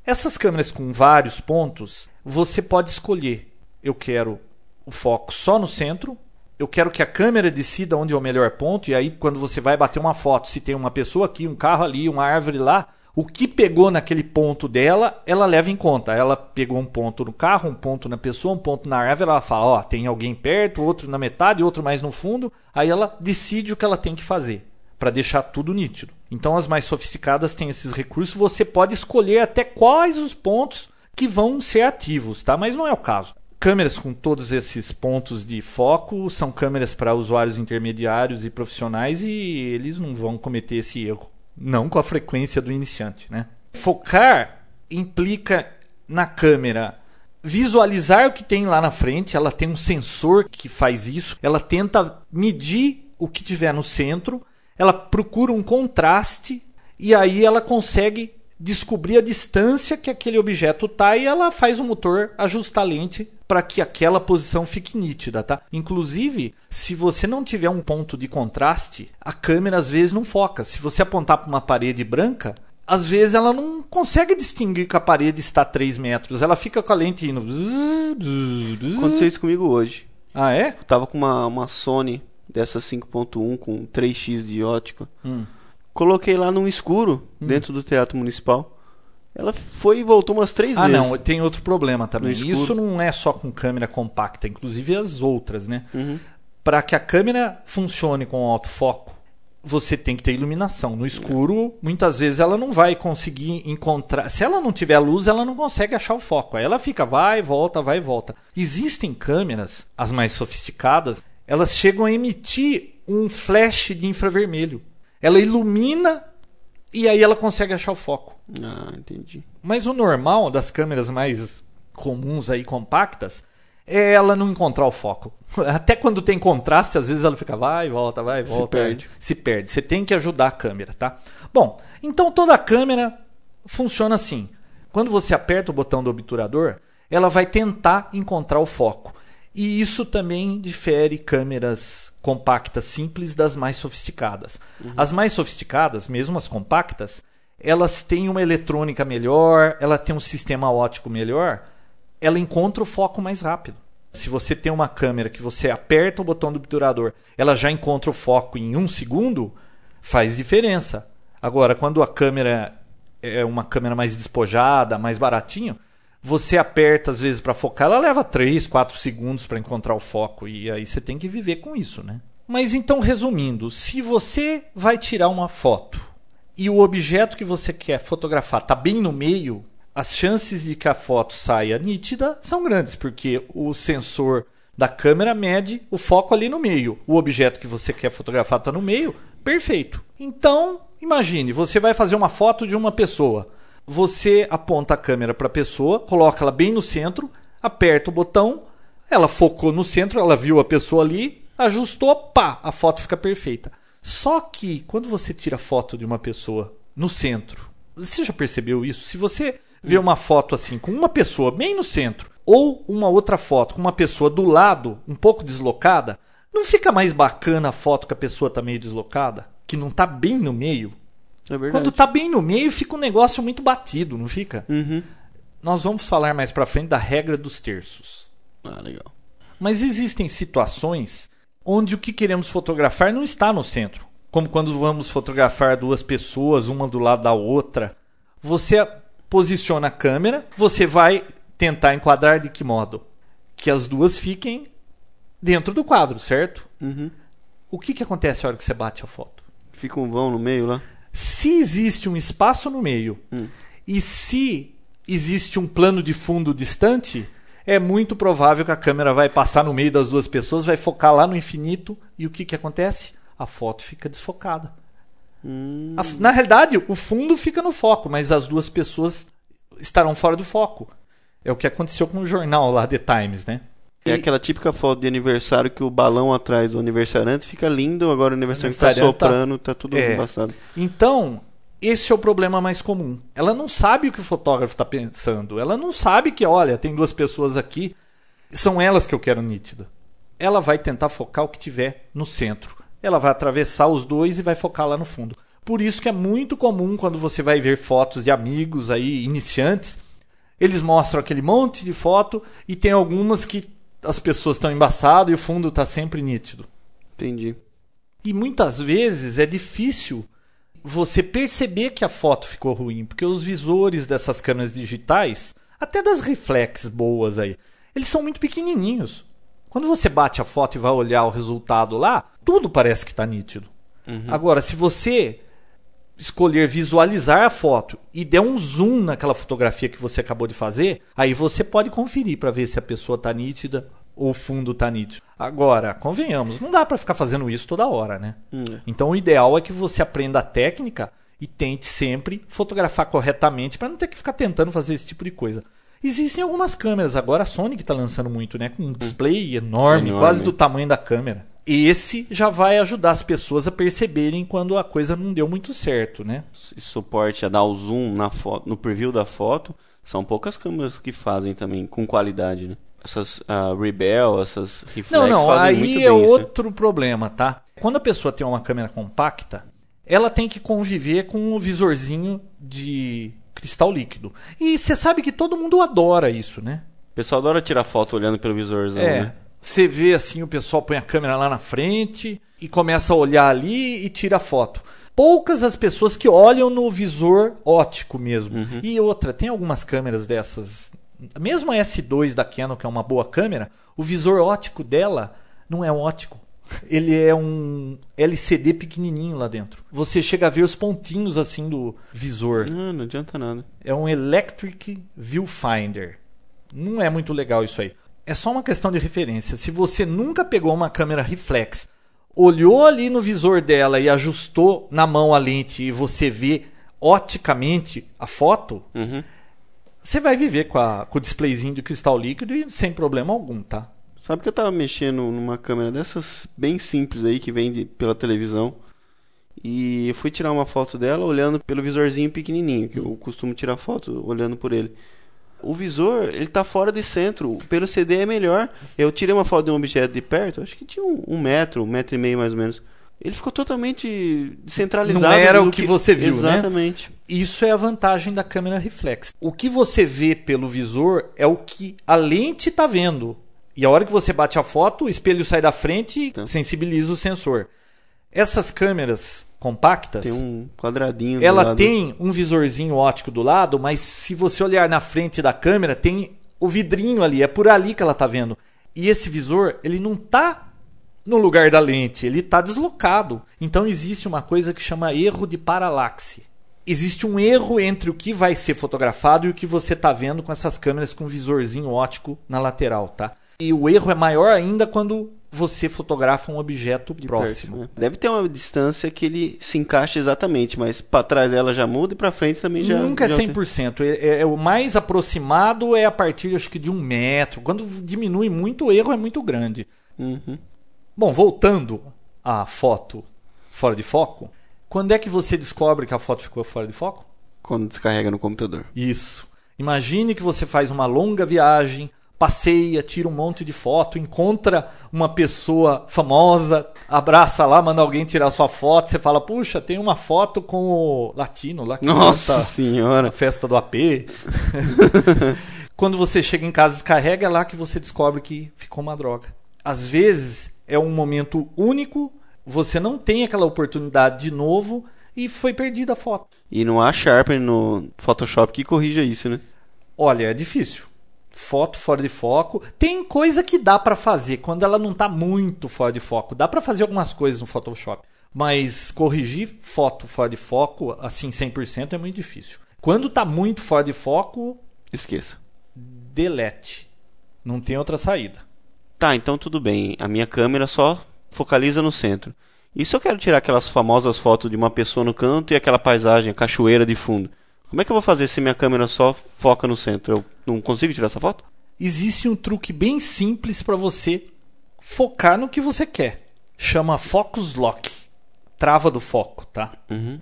Essas câmeras com vários pontos, você pode escolher. Eu quero o foco só no centro, eu quero que a câmera decida onde é o melhor ponto, e aí quando você vai bater uma foto, se tem uma pessoa aqui, um carro ali, uma árvore lá, o que pegou naquele ponto dela, ela leva em conta. Ela pegou um ponto no carro, um ponto na pessoa, um ponto na árvore, ela fala, ó, oh, tem alguém perto, outro na metade, outro mais no fundo, aí ela decide o que ela tem que fazer para deixar tudo nítido. Então as mais sofisticadas têm esses recursos, você pode escolher até quais os pontos que vão ser ativos, tá? Mas não é o caso. Câmeras com todos esses pontos de foco são câmeras para usuários intermediários e profissionais e eles não vão cometer esse erro. Não com a frequência do iniciante. Né? Focar implica na câmera visualizar o que tem lá na frente, ela tem um sensor que faz isso, ela tenta medir o que tiver no centro, ela procura um contraste e aí ela consegue descobrir a distância que aquele objeto está e ela faz o motor ajustar a lente para que aquela posição fique nítida, tá? Inclusive, se você não tiver um ponto de contraste, a câmera às vezes não foca. Se você apontar para uma parede branca, às vezes ela não consegue distinguir que a parede está a 3 metros. Ela fica com a lente indo. Aconteceu isso comigo hoje. Ah, é? Eu tava com uma, uma Sony dessa 5.1 com 3x de ótica. Hum. Coloquei lá num escuro, hum. dentro do Teatro Municipal. Ela foi e voltou umas três ah, vezes. Ah, não, tem outro problema também. Isso não é só com câmera compacta, inclusive as outras, né? Uhum. Para que a câmera funcione com autofoco, você tem que ter iluminação. No escuro, muitas vezes ela não vai conseguir encontrar. Se ela não tiver luz, ela não consegue achar o foco. Aí ela fica, vai, volta, vai, volta. Existem câmeras, as mais sofisticadas, elas chegam a emitir um flash de infravermelho. Ela ilumina e aí ela consegue achar o foco. Ah, entendi. Mas o normal das câmeras mais comuns aí, compactas, é ela não encontrar o foco. (laughs) Até quando tem contraste, às vezes ela fica vai, volta, vai, volta. Se perde. Se perde. Você tem que ajudar a câmera, tá? Bom, então toda a câmera funciona assim. Quando você aperta o botão do obturador, ela vai tentar encontrar o foco. E isso também difere câmeras compactas simples das mais sofisticadas. Uhum. As mais sofisticadas, mesmo as compactas, elas têm uma eletrônica melhor, ela tem um sistema óptico melhor, ela encontra o foco mais rápido. Se você tem uma câmera que você aperta o botão do obturador, ela já encontra o foco em um segundo, faz diferença. Agora, quando a câmera é uma câmera mais despojada, mais baratinho, você aperta às vezes para focar, ela leva 3, 4 segundos para encontrar o foco e aí você tem que viver com isso, né? Mas então, resumindo, se você vai tirar uma foto e o objeto que você quer fotografar está bem no meio, as chances de que a foto saia nítida são grandes, porque o sensor da câmera mede o foco ali no meio. O objeto que você quer fotografar está no meio, perfeito. Então, imagine, você vai fazer uma foto de uma pessoa. Você aponta a câmera para a pessoa, coloca ela bem no centro, aperta o botão, ela focou no centro, ela viu a pessoa ali, ajustou, pá, a foto fica perfeita. Só que quando você tira foto de uma pessoa no centro, você já percebeu isso? Se você vê uma foto assim com uma pessoa bem no centro ou uma outra foto com uma pessoa do lado, um pouco deslocada, não fica mais bacana a foto que a pessoa está meio deslocada, que não está bem no meio? É Quando está bem no meio, fica um negócio muito batido, não fica? Uhum. Nós vamos falar mais para frente da regra dos terços. Ah, legal. Mas existem situações onde o que queremos fotografar não está no centro. Como quando vamos fotografar duas pessoas, uma do lado da outra. Você posiciona a câmera, você vai tentar enquadrar de que modo? Que as duas fiquem dentro do quadro, certo? Uhum. O que, que acontece na hora que você bate a foto? Fica um vão no meio lá? Se existe um espaço no meio hum. e se existe um plano de fundo distante, é muito provável que a câmera vai passar no meio das duas pessoas, vai focar lá no infinito e o que, que acontece? A foto fica desfocada. Hum. A, na realidade, o fundo fica no foco, mas as duas pessoas estarão fora do foco. É o que aconteceu com o jornal lá, The Times, né? É aquela típica foto de aniversário que o balão atrás do aniversariante fica lindo, agora o aniversariante está soprando, tá, tá tudo é. embaçado. Então, esse é o problema mais comum. Ela não sabe o que o fotógrafo está pensando. Ela não sabe que, olha, tem duas pessoas aqui, são elas que eu quero nítido. Ela vai tentar focar o que tiver no centro. Ela vai atravessar os dois e vai focar lá no fundo. Por isso que é muito comum quando você vai ver fotos de amigos aí iniciantes, eles mostram aquele monte de foto e tem algumas que as pessoas estão embaçadas e o fundo está sempre nítido. Entendi. E muitas vezes é difícil você perceber que a foto ficou ruim, porque os visores dessas câmeras digitais, até das reflex boas aí, eles são muito pequenininhos. Quando você bate a foto e vai olhar o resultado lá, tudo parece que está nítido. Uhum. Agora, se você escolher visualizar a foto e der um zoom naquela fotografia que você acabou de fazer, aí você pode conferir para ver se a pessoa está nítida ou o fundo está nítido. Agora, convenhamos, não dá para ficar fazendo isso toda hora, né? Hum. Então o ideal é que você aprenda a técnica e tente sempre fotografar corretamente para não ter que ficar tentando fazer esse tipo de coisa. Existem algumas câmeras, agora a Sony que está lançando muito, né? Com um display enorme, enorme, quase do tamanho da câmera. Esse já vai ajudar as pessoas a perceberem quando a coisa não deu muito certo, né? E suporte a dar o zoom na foto, no preview da foto, são poucas câmeras que fazem também com qualidade, né? Essas uh, Rebel, essas Reflex Não, não, aí é bem outro problema, tá? Quando a pessoa tem uma câmera compacta, ela tem que conviver com o visorzinho de cristal líquido. E você sabe que todo mundo adora isso, né? O pessoal adora tirar foto olhando pelo visorzão, é, né? Você vê assim, o pessoal põe a câmera lá na frente e começa a olhar ali e tira foto. Poucas as pessoas que olham no visor ótico mesmo. Uhum. E outra, tem algumas câmeras dessas, mesmo a S2 da Canon, que é uma boa câmera, o visor ótico dela não é ótico. Ele é um LCD pequenininho lá dentro. Você chega a ver os pontinhos assim do visor. Não, não adianta nada. É um Electric Viewfinder. Não é muito legal isso aí. É só uma questão de referência. Se você nunca pegou uma câmera reflex, olhou ali no visor dela e ajustou na mão a lente e você vê oticamente a foto, uhum. você vai viver com, a, com o displayzinho de cristal líquido e sem problema algum, tá? Sabe que eu tava mexendo numa câmera dessas bem simples aí que vende pela televisão. E eu fui tirar uma foto dela olhando pelo visorzinho pequenininho, que eu costumo tirar foto olhando por ele. O visor, ele tá fora de centro. Pelo CD é melhor. Eu tirei uma foto de um objeto de perto, acho que tinha um, um metro, um metro e meio mais ou menos. Ele ficou totalmente descentralizado. Não era o que, que, você viu, né? Exatamente. Né? Isso é a vantagem da câmera reflex. O que você vê pelo visor é o que a lente está vendo. E a hora que você bate a foto, o espelho sai da frente e então. sensibiliza o sensor. Essas câmeras compactas. Tem um quadradinho. Ela tem um visorzinho ótico do lado, mas se você olhar na frente da câmera, tem o vidrinho ali. É por ali que ela está vendo. E esse visor, ele não está no lugar da lente, ele está deslocado. Então existe uma coisa que chama erro de paralaxe. Existe um erro entre o que vai ser fotografado e o que você está vendo com essas câmeras com visorzinho ótico na lateral, tá? E o erro é maior ainda quando você fotografa um objeto de próximo. Perto, né? Deve ter uma distância que ele se encaixa exatamente, mas para trás ela já muda e para frente também já. Nunca é 100%. Tem... É, é, é, o mais aproximado é a partir acho que de um metro. Quando diminui muito, o erro é muito grande. Uhum. Bom, voltando à foto fora de foco, quando é que você descobre que a foto ficou fora de foco? Quando descarrega no computador. Isso. Imagine que você faz uma longa viagem passeia, tira um monte de foto, encontra uma pessoa famosa, abraça lá, manda alguém tirar sua foto, você fala, puxa, tem uma foto com o latino lá que Nossa senhora, a festa do AP. (laughs) Quando você chega em casa, descarrega é lá que você descobre que ficou uma droga. Às vezes é um momento único, você não tem aquela oportunidade de novo e foi perdida a foto. E não há Sharper no Photoshop que corrija isso, né? Olha, é difícil foto fora de foco. Tem coisa que dá para fazer quando ela não tá muito fora de foco. Dá para fazer algumas coisas no Photoshop, mas corrigir foto fora de foco assim 100% é muito difícil. Quando tá muito fora de foco, esqueça. Delete. Não tem outra saída. Tá, então tudo bem. A minha câmera só focaliza no centro. E se eu quero tirar aquelas famosas fotos de uma pessoa no canto e aquela paisagem, a cachoeira de fundo? Como é que eu vou fazer se minha câmera só foca no centro? Eu não consigo tirar essa foto? Existe um truque bem simples para você focar no que você quer. Chama Focus Lock. Trava do foco, tá? Uhum.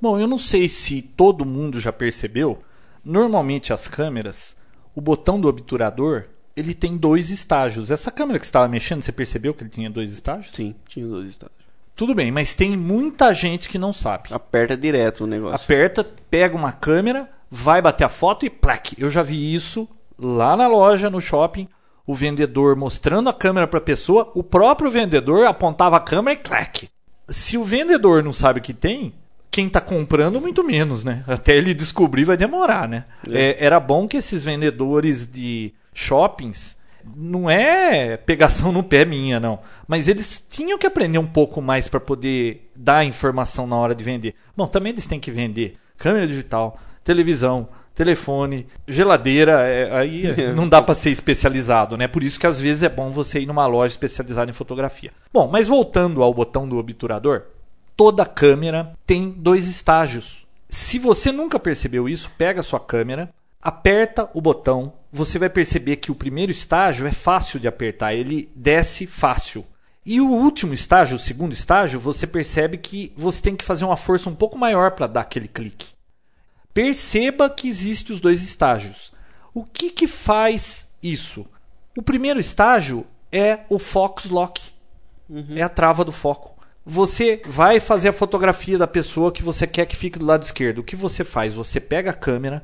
Bom, eu não sei se todo mundo já percebeu. Normalmente as câmeras, o botão do obturador, ele tem dois estágios. Essa câmera que estava mexendo, você percebeu que ele tinha dois estágios? Sim, tinha dois estágios. Tudo bem, mas tem muita gente que não sabe. Aperta direto o negócio. Aperta, pega uma câmera, vai bater a foto e plaque. Eu já vi isso lá na loja, no shopping. O vendedor mostrando a câmera para a pessoa, o próprio vendedor apontava a câmera e clac. Se o vendedor não sabe o que tem, quem está comprando muito menos, né? (laughs) Até ele descobrir vai demorar, né? É. É, era bom que esses vendedores de shoppings não é pegação no pé minha, não. Mas eles tinham que aprender um pouco mais para poder dar informação na hora de vender. Bom, também eles têm que vender câmera digital, televisão, telefone, geladeira. é, aí (laughs) não dá para ser especializado, né? Por isso que às vezes é bom você ir numa loja especializada em fotografia. Bom, mas voltando ao botão do obturador, toda câmera tem dois estágios. Se você nunca percebeu isso, pega a sua câmera, aperta o botão, você vai perceber que o primeiro estágio é fácil de apertar, ele desce fácil. E o último estágio, o segundo estágio, você percebe que você tem que fazer uma força um pouco maior para dar aquele clique. Perceba que existem os dois estágios. O que, que faz isso? O primeiro estágio é o Focus Lock. É a trava do foco. Você vai fazer a fotografia da pessoa que você quer que fique do lado esquerdo. O que você faz? Você pega a câmera,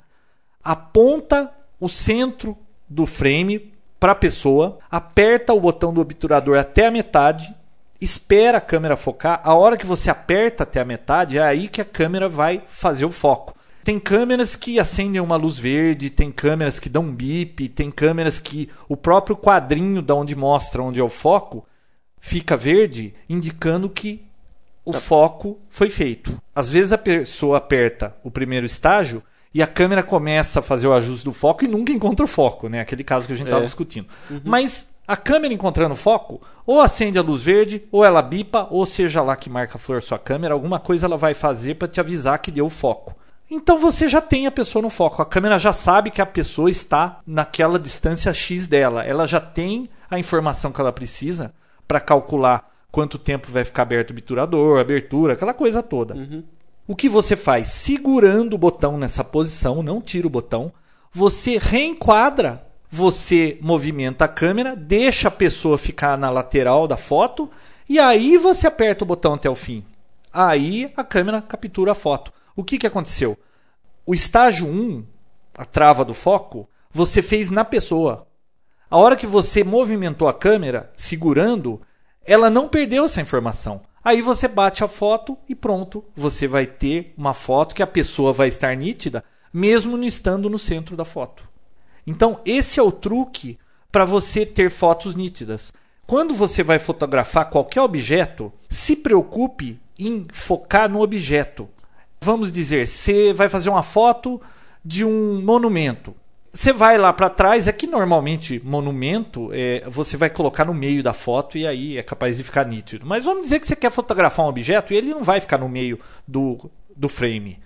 aponta o centro do frame para a pessoa, aperta o botão do obturador até a metade, espera a câmera focar. A hora que você aperta até a metade, é aí que a câmera vai fazer o foco. Tem câmeras que acendem uma luz verde, tem câmeras que dão um bip, tem câmeras que o próprio quadrinho da onde mostra onde é o foco fica verde, indicando que o foco foi feito. Às vezes a pessoa aperta o primeiro estágio e a câmera começa a fazer o ajuste do foco e nunca encontra o foco, né? Aquele caso que a gente estava É. discutindo. Mas a câmera encontrando o foco, ou acende a luz verde, ou ela bipa, ou seja lá que marca for sua câmera, alguma coisa ela vai fazer para te avisar que deu o foco. Então você já tem a pessoa no foco. A câmera já sabe que a pessoa está naquela distância X dela. Ela já tem a informação que ela precisa para calcular quanto tempo vai ficar aberto o obturador, abertura, aquela coisa toda. O que você faz? Segurando o botão nessa posição, não tira o botão, você reenquadra, você movimenta a câmera, deixa a pessoa ficar na lateral da foto e aí você aperta o botão até o fim. Aí a câmera captura a foto. O que, que aconteceu? O estágio 1, a trava do foco, você fez na pessoa. A hora que você movimentou a câmera, segurando, ela não perdeu essa informação. Aí você bate a foto e pronto, você vai ter uma foto que a pessoa vai estar nítida, mesmo não estando no centro da foto. Então, esse é o truque para você ter fotos nítidas. Quando você vai fotografar qualquer objeto, se preocupe em focar no objeto. Vamos dizer, você vai fazer uma foto de um monumento. Você vai lá para trás, é que normalmente monumento é, você vai colocar no meio da foto e aí é capaz de ficar nítido. Mas vamos dizer que você quer fotografar um objeto e ele não vai ficar no meio do, do frame.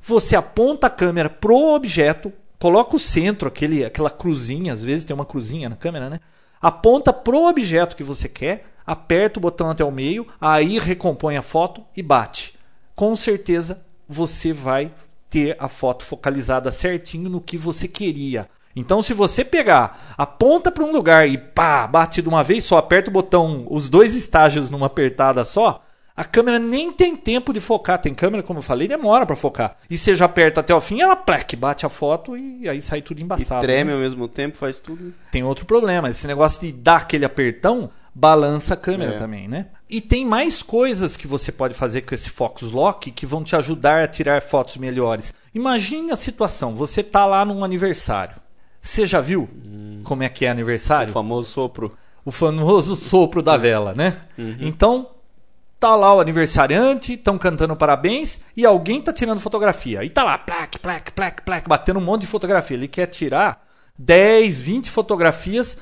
Você aponta a câmera pro objeto, coloca o centro, aquele, aquela cruzinha, às vezes tem uma cruzinha na câmera, né? Aponta pro objeto que você quer, aperta o botão até o meio, aí recompõe a foto e bate. Com certeza você vai ter a foto focalizada certinho no que você queria. Então, se você pegar, aponta para um lugar e pá, bate de uma vez só, aperta o botão, os dois estágios numa apertada só, a câmera nem tem tempo de focar. Tem câmera, como eu falei, demora para focar. E você já aperta até o fim, ela plec, bate a foto e aí sai tudo E embaçado. treme né? ao mesmo tempo, faz tudo. Tem outro problema, esse negócio de dar aquele apertão balança a câmera É. também, né? E tem mais coisas que você pode fazer com esse Focus Lock que vão te ajudar a tirar fotos melhores. Imagine a situação, você tá lá num aniversário. Você já viu como é que é O aniversário? famoso sopro. o famoso sopro da vela, né? Então, tá lá o aniversariante, estão cantando parabéns e alguém tá tirando fotografia. E tá lá, plaque, plaque, plaque, plaque, batendo um monte de fotografia. Ele quer tirar 10, 20 fotografias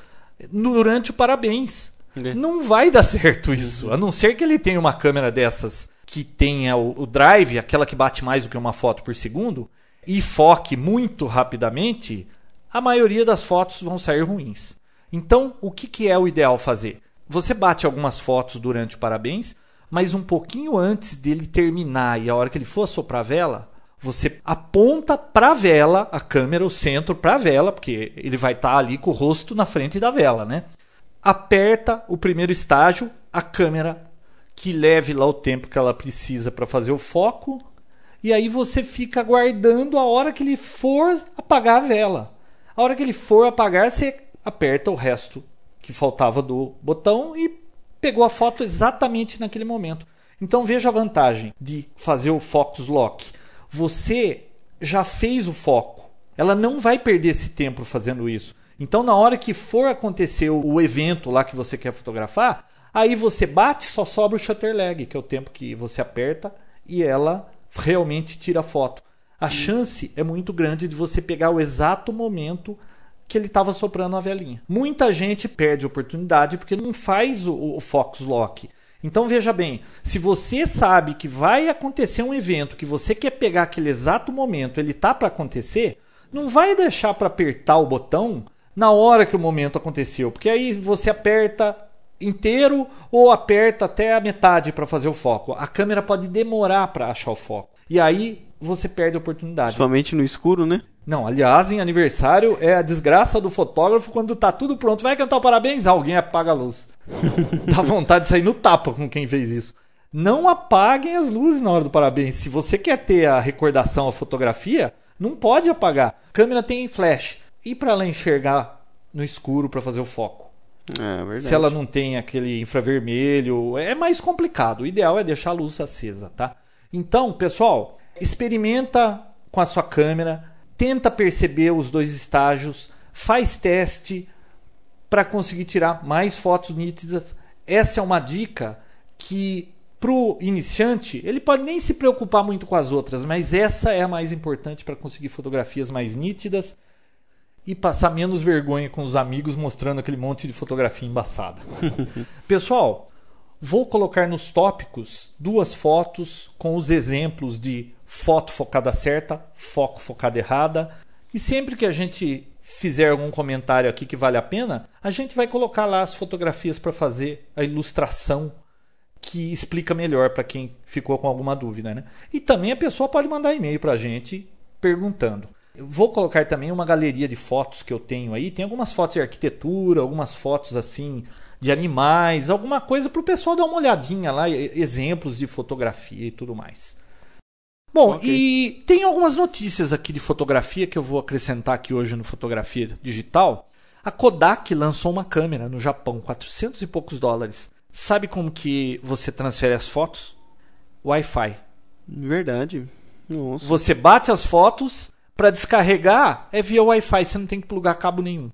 durante o parabéns. Não vai dar certo isso, a não ser que ele tenha uma câmera dessas que tenha o, o drive, aquela que bate mais do que uma foto por segundo, e foque muito rapidamente, a maioria das fotos vão sair ruins. Então, o que, que é o ideal fazer? Você bate algumas fotos durante o parabéns, mas um pouquinho antes dele terminar e a hora que ele for soprar a vela, você aponta para a vela, a câmera, o centro para a vela, porque ele vai estar ali com o rosto na frente da vela, né? Aperta o primeiro estágio, a câmera que leve lá o tempo que ela precisa para fazer o foco. E aí você fica aguardando a hora que ele for apagar a vela. A hora que ele for apagar, você aperta o resto que faltava do botão e pegou a foto exatamente naquele momento. Então veja a vantagem de fazer o Focus Lock. Você já fez o foco. Ela não vai perder esse tempo fazendo isso. Então na hora que for acontecer o evento lá que você quer fotografar, aí você bate, só sobra o shutter lag, que é o tempo que você aperta e ela realmente tira a foto. A chance é muito grande de você pegar o exato momento que ele estava soprando a velhinha. Muita gente perde a oportunidade porque não faz o, o Fox Lock. Então veja bem, se você sabe que vai acontecer um evento que você quer pegar aquele exato momento, ele tá para acontecer, não vai deixar para apertar o botão na hora que o momento aconteceu, porque aí você aperta inteiro ou aperta até a metade para fazer o foco. A câmera pode demorar para achar o foco. E aí você perde a oportunidade. Somente no escuro, né? Não, aliás, em aniversário é a desgraça do fotógrafo quando tá tudo pronto. Vai cantar o parabéns, alguém apaga a luz. (laughs) Dá vontade de sair no tapa com quem fez isso. Não apaguem as luzes na hora do parabéns. Se você quer ter a recordação, a fotografia, não pode apagar. A câmera tem flash. E para ela enxergar no escuro para fazer o foco? É verdade. Se ela não tem aquele infravermelho, é mais complicado. O ideal é deixar a luz acesa, tá? Então, pessoal, experimenta com a sua câmera tenta perceber os dois estágios, faz teste para conseguir tirar mais fotos nítidas. Essa é uma dica que para o iniciante ele pode nem se preocupar muito com as outras, mas essa é a mais importante para conseguir fotografias mais nítidas e passar menos vergonha com os amigos mostrando aquele monte de fotografia embaçada. (laughs) Pessoal, vou colocar nos tópicos duas fotos com os exemplos de foto focada certa, foco focada errada. E sempre que a gente fizer algum comentário aqui que vale a pena, a gente vai colocar lá as fotografias para fazer a ilustração que explica melhor para quem ficou com alguma dúvida. Né? E também a pessoa pode mandar e-mail para a gente perguntando. Eu vou colocar também uma galeria de fotos que eu tenho aí. Tem algumas fotos de arquitetura, algumas fotos assim de animais, alguma coisa para o pessoal dar uma olhadinha lá, exemplos de fotografia e tudo mais. Bom, okay. e tem algumas notícias aqui de fotografia que eu vou acrescentar aqui hoje no Fotografia Digital. A Kodak lançou uma câmera no Japão, 400 e poucos dólares. Sabe como que você transfere as fotos? Wi-Fi. Verdade. Nossa. Você bate as fotos para descarregar é via Wi-Fi, você não tem que plugar cabo nenhum.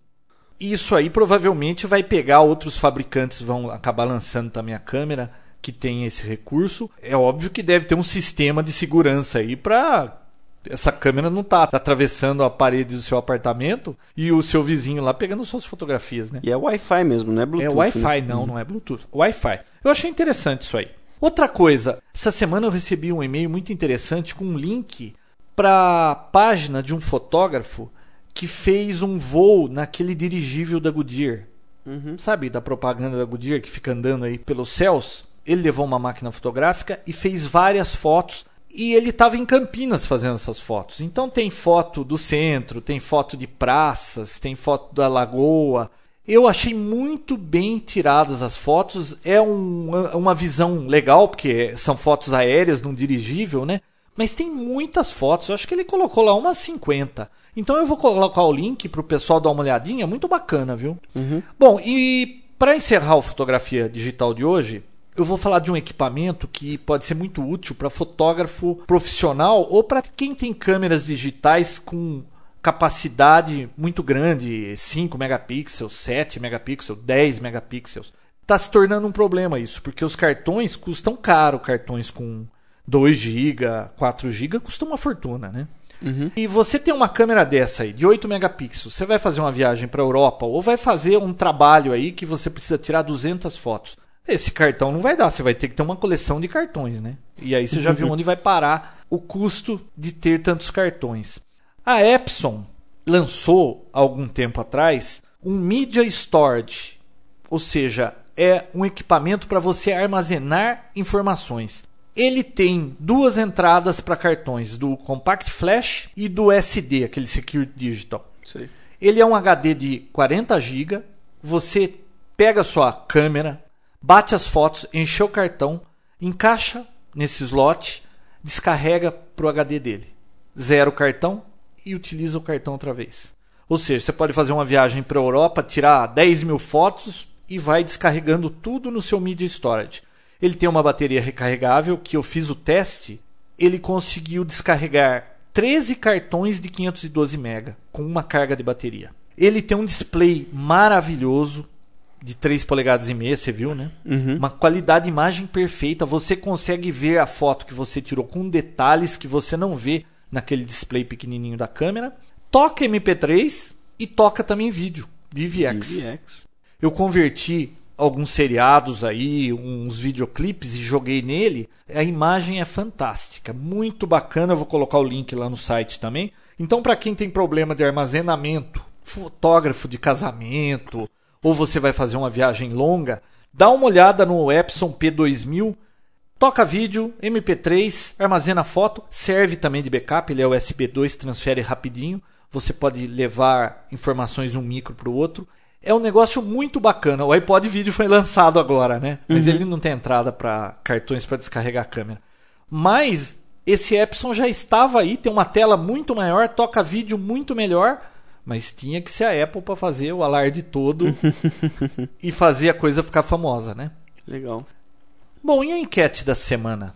Isso aí provavelmente vai pegar outros fabricantes vão acabar lançando também a câmera que tem esse recurso, é óbvio que deve ter um sistema de segurança aí para essa câmera não tá atravessando a parede do seu apartamento e o seu vizinho lá pegando suas fotografias, né? E é Wi-Fi mesmo, não é Bluetooth. É Wi-Fi, né? não, não é Bluetooth. Wi-Fi. Eu achei interessante isso aí. Outra coisa, essa semana eu recebi um e-mail muito interessante com um link para a página de um fotógrafo que fez um voo naquele dirigível da Goodyear. Uhum. Sabe, da propaganda da Goodyear que fica andando aí pelos céus? ele levou uma máquina fotográfica e fez várias fotos. E ele estava em Campinas fazendo essas fotos. Então tem foto do centro, tem foto de praças, tem foto da lagoa. Eu achei muito bem tiradas as fotos. É um, uma visão legal, porque são fotos aéreas num dirigível, né? Mas tem muitas fotos. Eu acho que ele colocou lá umas 50. Então eu vou colocar o link para o pessoal dar uma olhadinha. Muito bacana, viu? Uhum. Bom, e para encerrar a fotografia digital de hoje, eu vou falar de um equipamento que pode ser muito útil para fotógrafo profissional ou para quem tem câmeras digitais com capacidade muito grande, 5 megapixels, 7 megapixels, 10 megapixels. Está se tornando um problema isso, porque os cartões custam caro, cartões com 2 GB, 4 GB custam uma fortuna, né? Uhum. E você tem uma câmera dessa aí, de 8 megapixels, você vai fazer uma viagem para a Europa ou vai fazer um trabalho aí que você precisa tirar 200 fotos. Esse cartão não vai dar, você vai ter que ter uma coleção de cartões, né? E aí você já viu (laughs) onde vai parar o custo de ter tantos cartões. A Epson lançou algum tempo atrás um Media Storage, ou seja, é um equipamento para você armazenar informações. Ele tem duas entradas para cartões, do Compact Flash e do SD, aquele Secure Digital. Ele é um HD de 40 GB. Você pega a sua câmera, bate as fotos, enche o cartão, encaixa nesse slot, descarrega para o HD dele. Zero o cartão e utiliza o cartão outra vez. Ou seja, você pode fazer uma viagem para a Europa, tirar 10 mil fotos e vai descarregando tudo no seu Media Storage. Ele tem uma bateria recarregável que eu fiz o teste, ele conseguiu descarregar 13 cartões de 512 MB com uma carga de bateria. Ele tem um display maravilhoso de 3 polegadas e meia, você viu, né? Uhum. Uma qualidade de imagem perfeita. Você consegue ver a foto que você tirou com detalhes que você não vê naquele display pequenininho da câmera. Toca MP3 e toca também vídeo, DVX. DVX. Eu converti alguns seriados aí, uns videoclipes e joguei nele. A imagem é fantástica, muito bacana. Eu vou colocar o link lá no site também. Então, para quem tem problema de armazenamento, fotógrafo de casamento, ou você vai fazer uma viagem longa, dá uma olhada no Epson P2000. Toca vídeo, MP3, armazena foto, serve também de backup, ele é USB 2, transfere rapidinho. Você pode levar informações de um micro para o outro. É um negócio muito bacana. O iPod Video foi (laughs) lançado agora, né? Mas Uhum. ele não tem entrada para cartões para descarregar a câmera. Mas esse Epson já estava aí, tem uma tela muito maior, toca vídeo muito melhor, mas tinha que ser a Apple para fazer o alarde todo (laughs) e fazer a coisa ficar famosa, né? Legal. Bom, e a enquete da semana?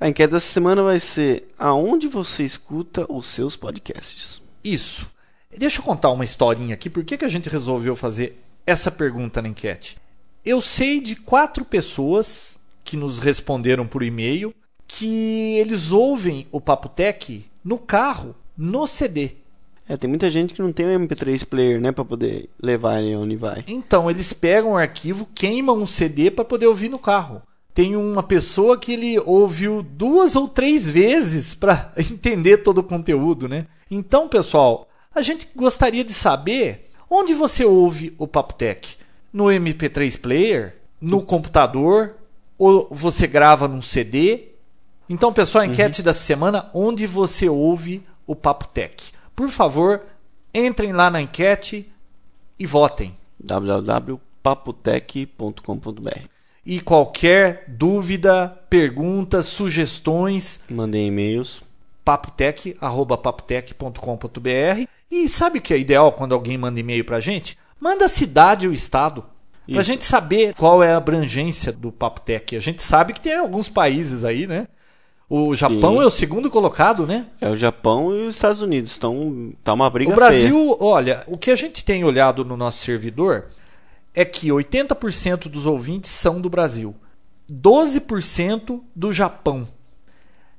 A enquete dessa semana vai ser aonde você escuta os seus podcasts? Isso. Deixa eu contar uma historinha aqui. Por que, que a gente resolveu fazer essa pergunta na enquete? Eu sei de quatro pessoas que nos responderam por e-mail que eles ouvem o Papo Tech no carro, no CD. É, tem muita gente que não tem um MP3 player, né, para poder levar ele onde vai. Então, eles pegam o arquivo, queimam um CD para poder ouvir no carro. Tem uma pessoa que ele ouviu duas ou três vezes para (laughs) entender todo o conteúdo, né? Então, pessoal, a gente gostaria de saber onde você ouve o Papo Tech. No MP3 player, no computador, ou você grava num CD. Então, pessoal, a enquete da semana, onde você ouve o Papo Tech. Por favor, entrem lá na enquete e votem. www.papotec.com.br E qualquer dúvida, perguntas, sugestões, Mandem e-mails. papotec@papotec.com.br. E sabe o que é ideal quando alguém manda e-mail pra gente? Manda a cidade e o estado. Pra Isso. gente saber qual é a abrangência do Papotec. A gente sabe que tem alguns países aí, né? O Japão Sim. é o segundo colocado, né? É o Japão e os Estados Unidos. Então, tá uma briga O Brasil, olha, o que a gente tem olhado no nosso servidor é que 80% dos ouvintes são do Brasil, 12% do Japão.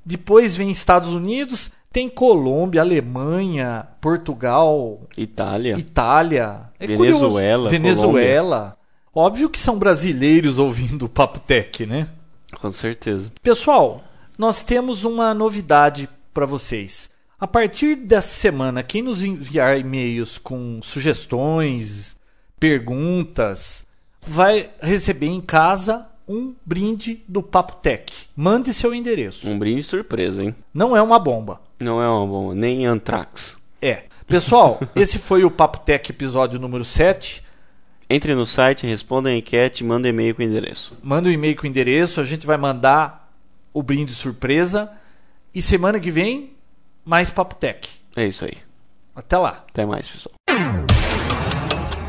Depois vem Estados Unidos, tem Colômbia, Alemanha, Portugal. Itália. Itália, é Venezuela, curioso. Venezuela. Óbvio que são brasileiros ouvindo o Papo Tech, né? Com certeza. Pessoal, nós temos uma novidade para vocês. A partir dessa semana, quem nos enviar e-mails com sugestões, perguntas, vai receber em casa um brinde do Papo Tech. Mande seu endereço. Um brinde surpresa, hein? Não é uma bomba. Não é uma bomba, nem Anthrax. É. Pessoal, (laughs) esse foi o Papo Tech episódio número 7. Entre no site, responda a enquete manda e-mail com o endereço. Manda um e-mail com o endereço, a gente vai mandar o brinde surpresa. E semana que vem, mais Papo Tech. É isso aí. Até lá. Até mais, pessoal.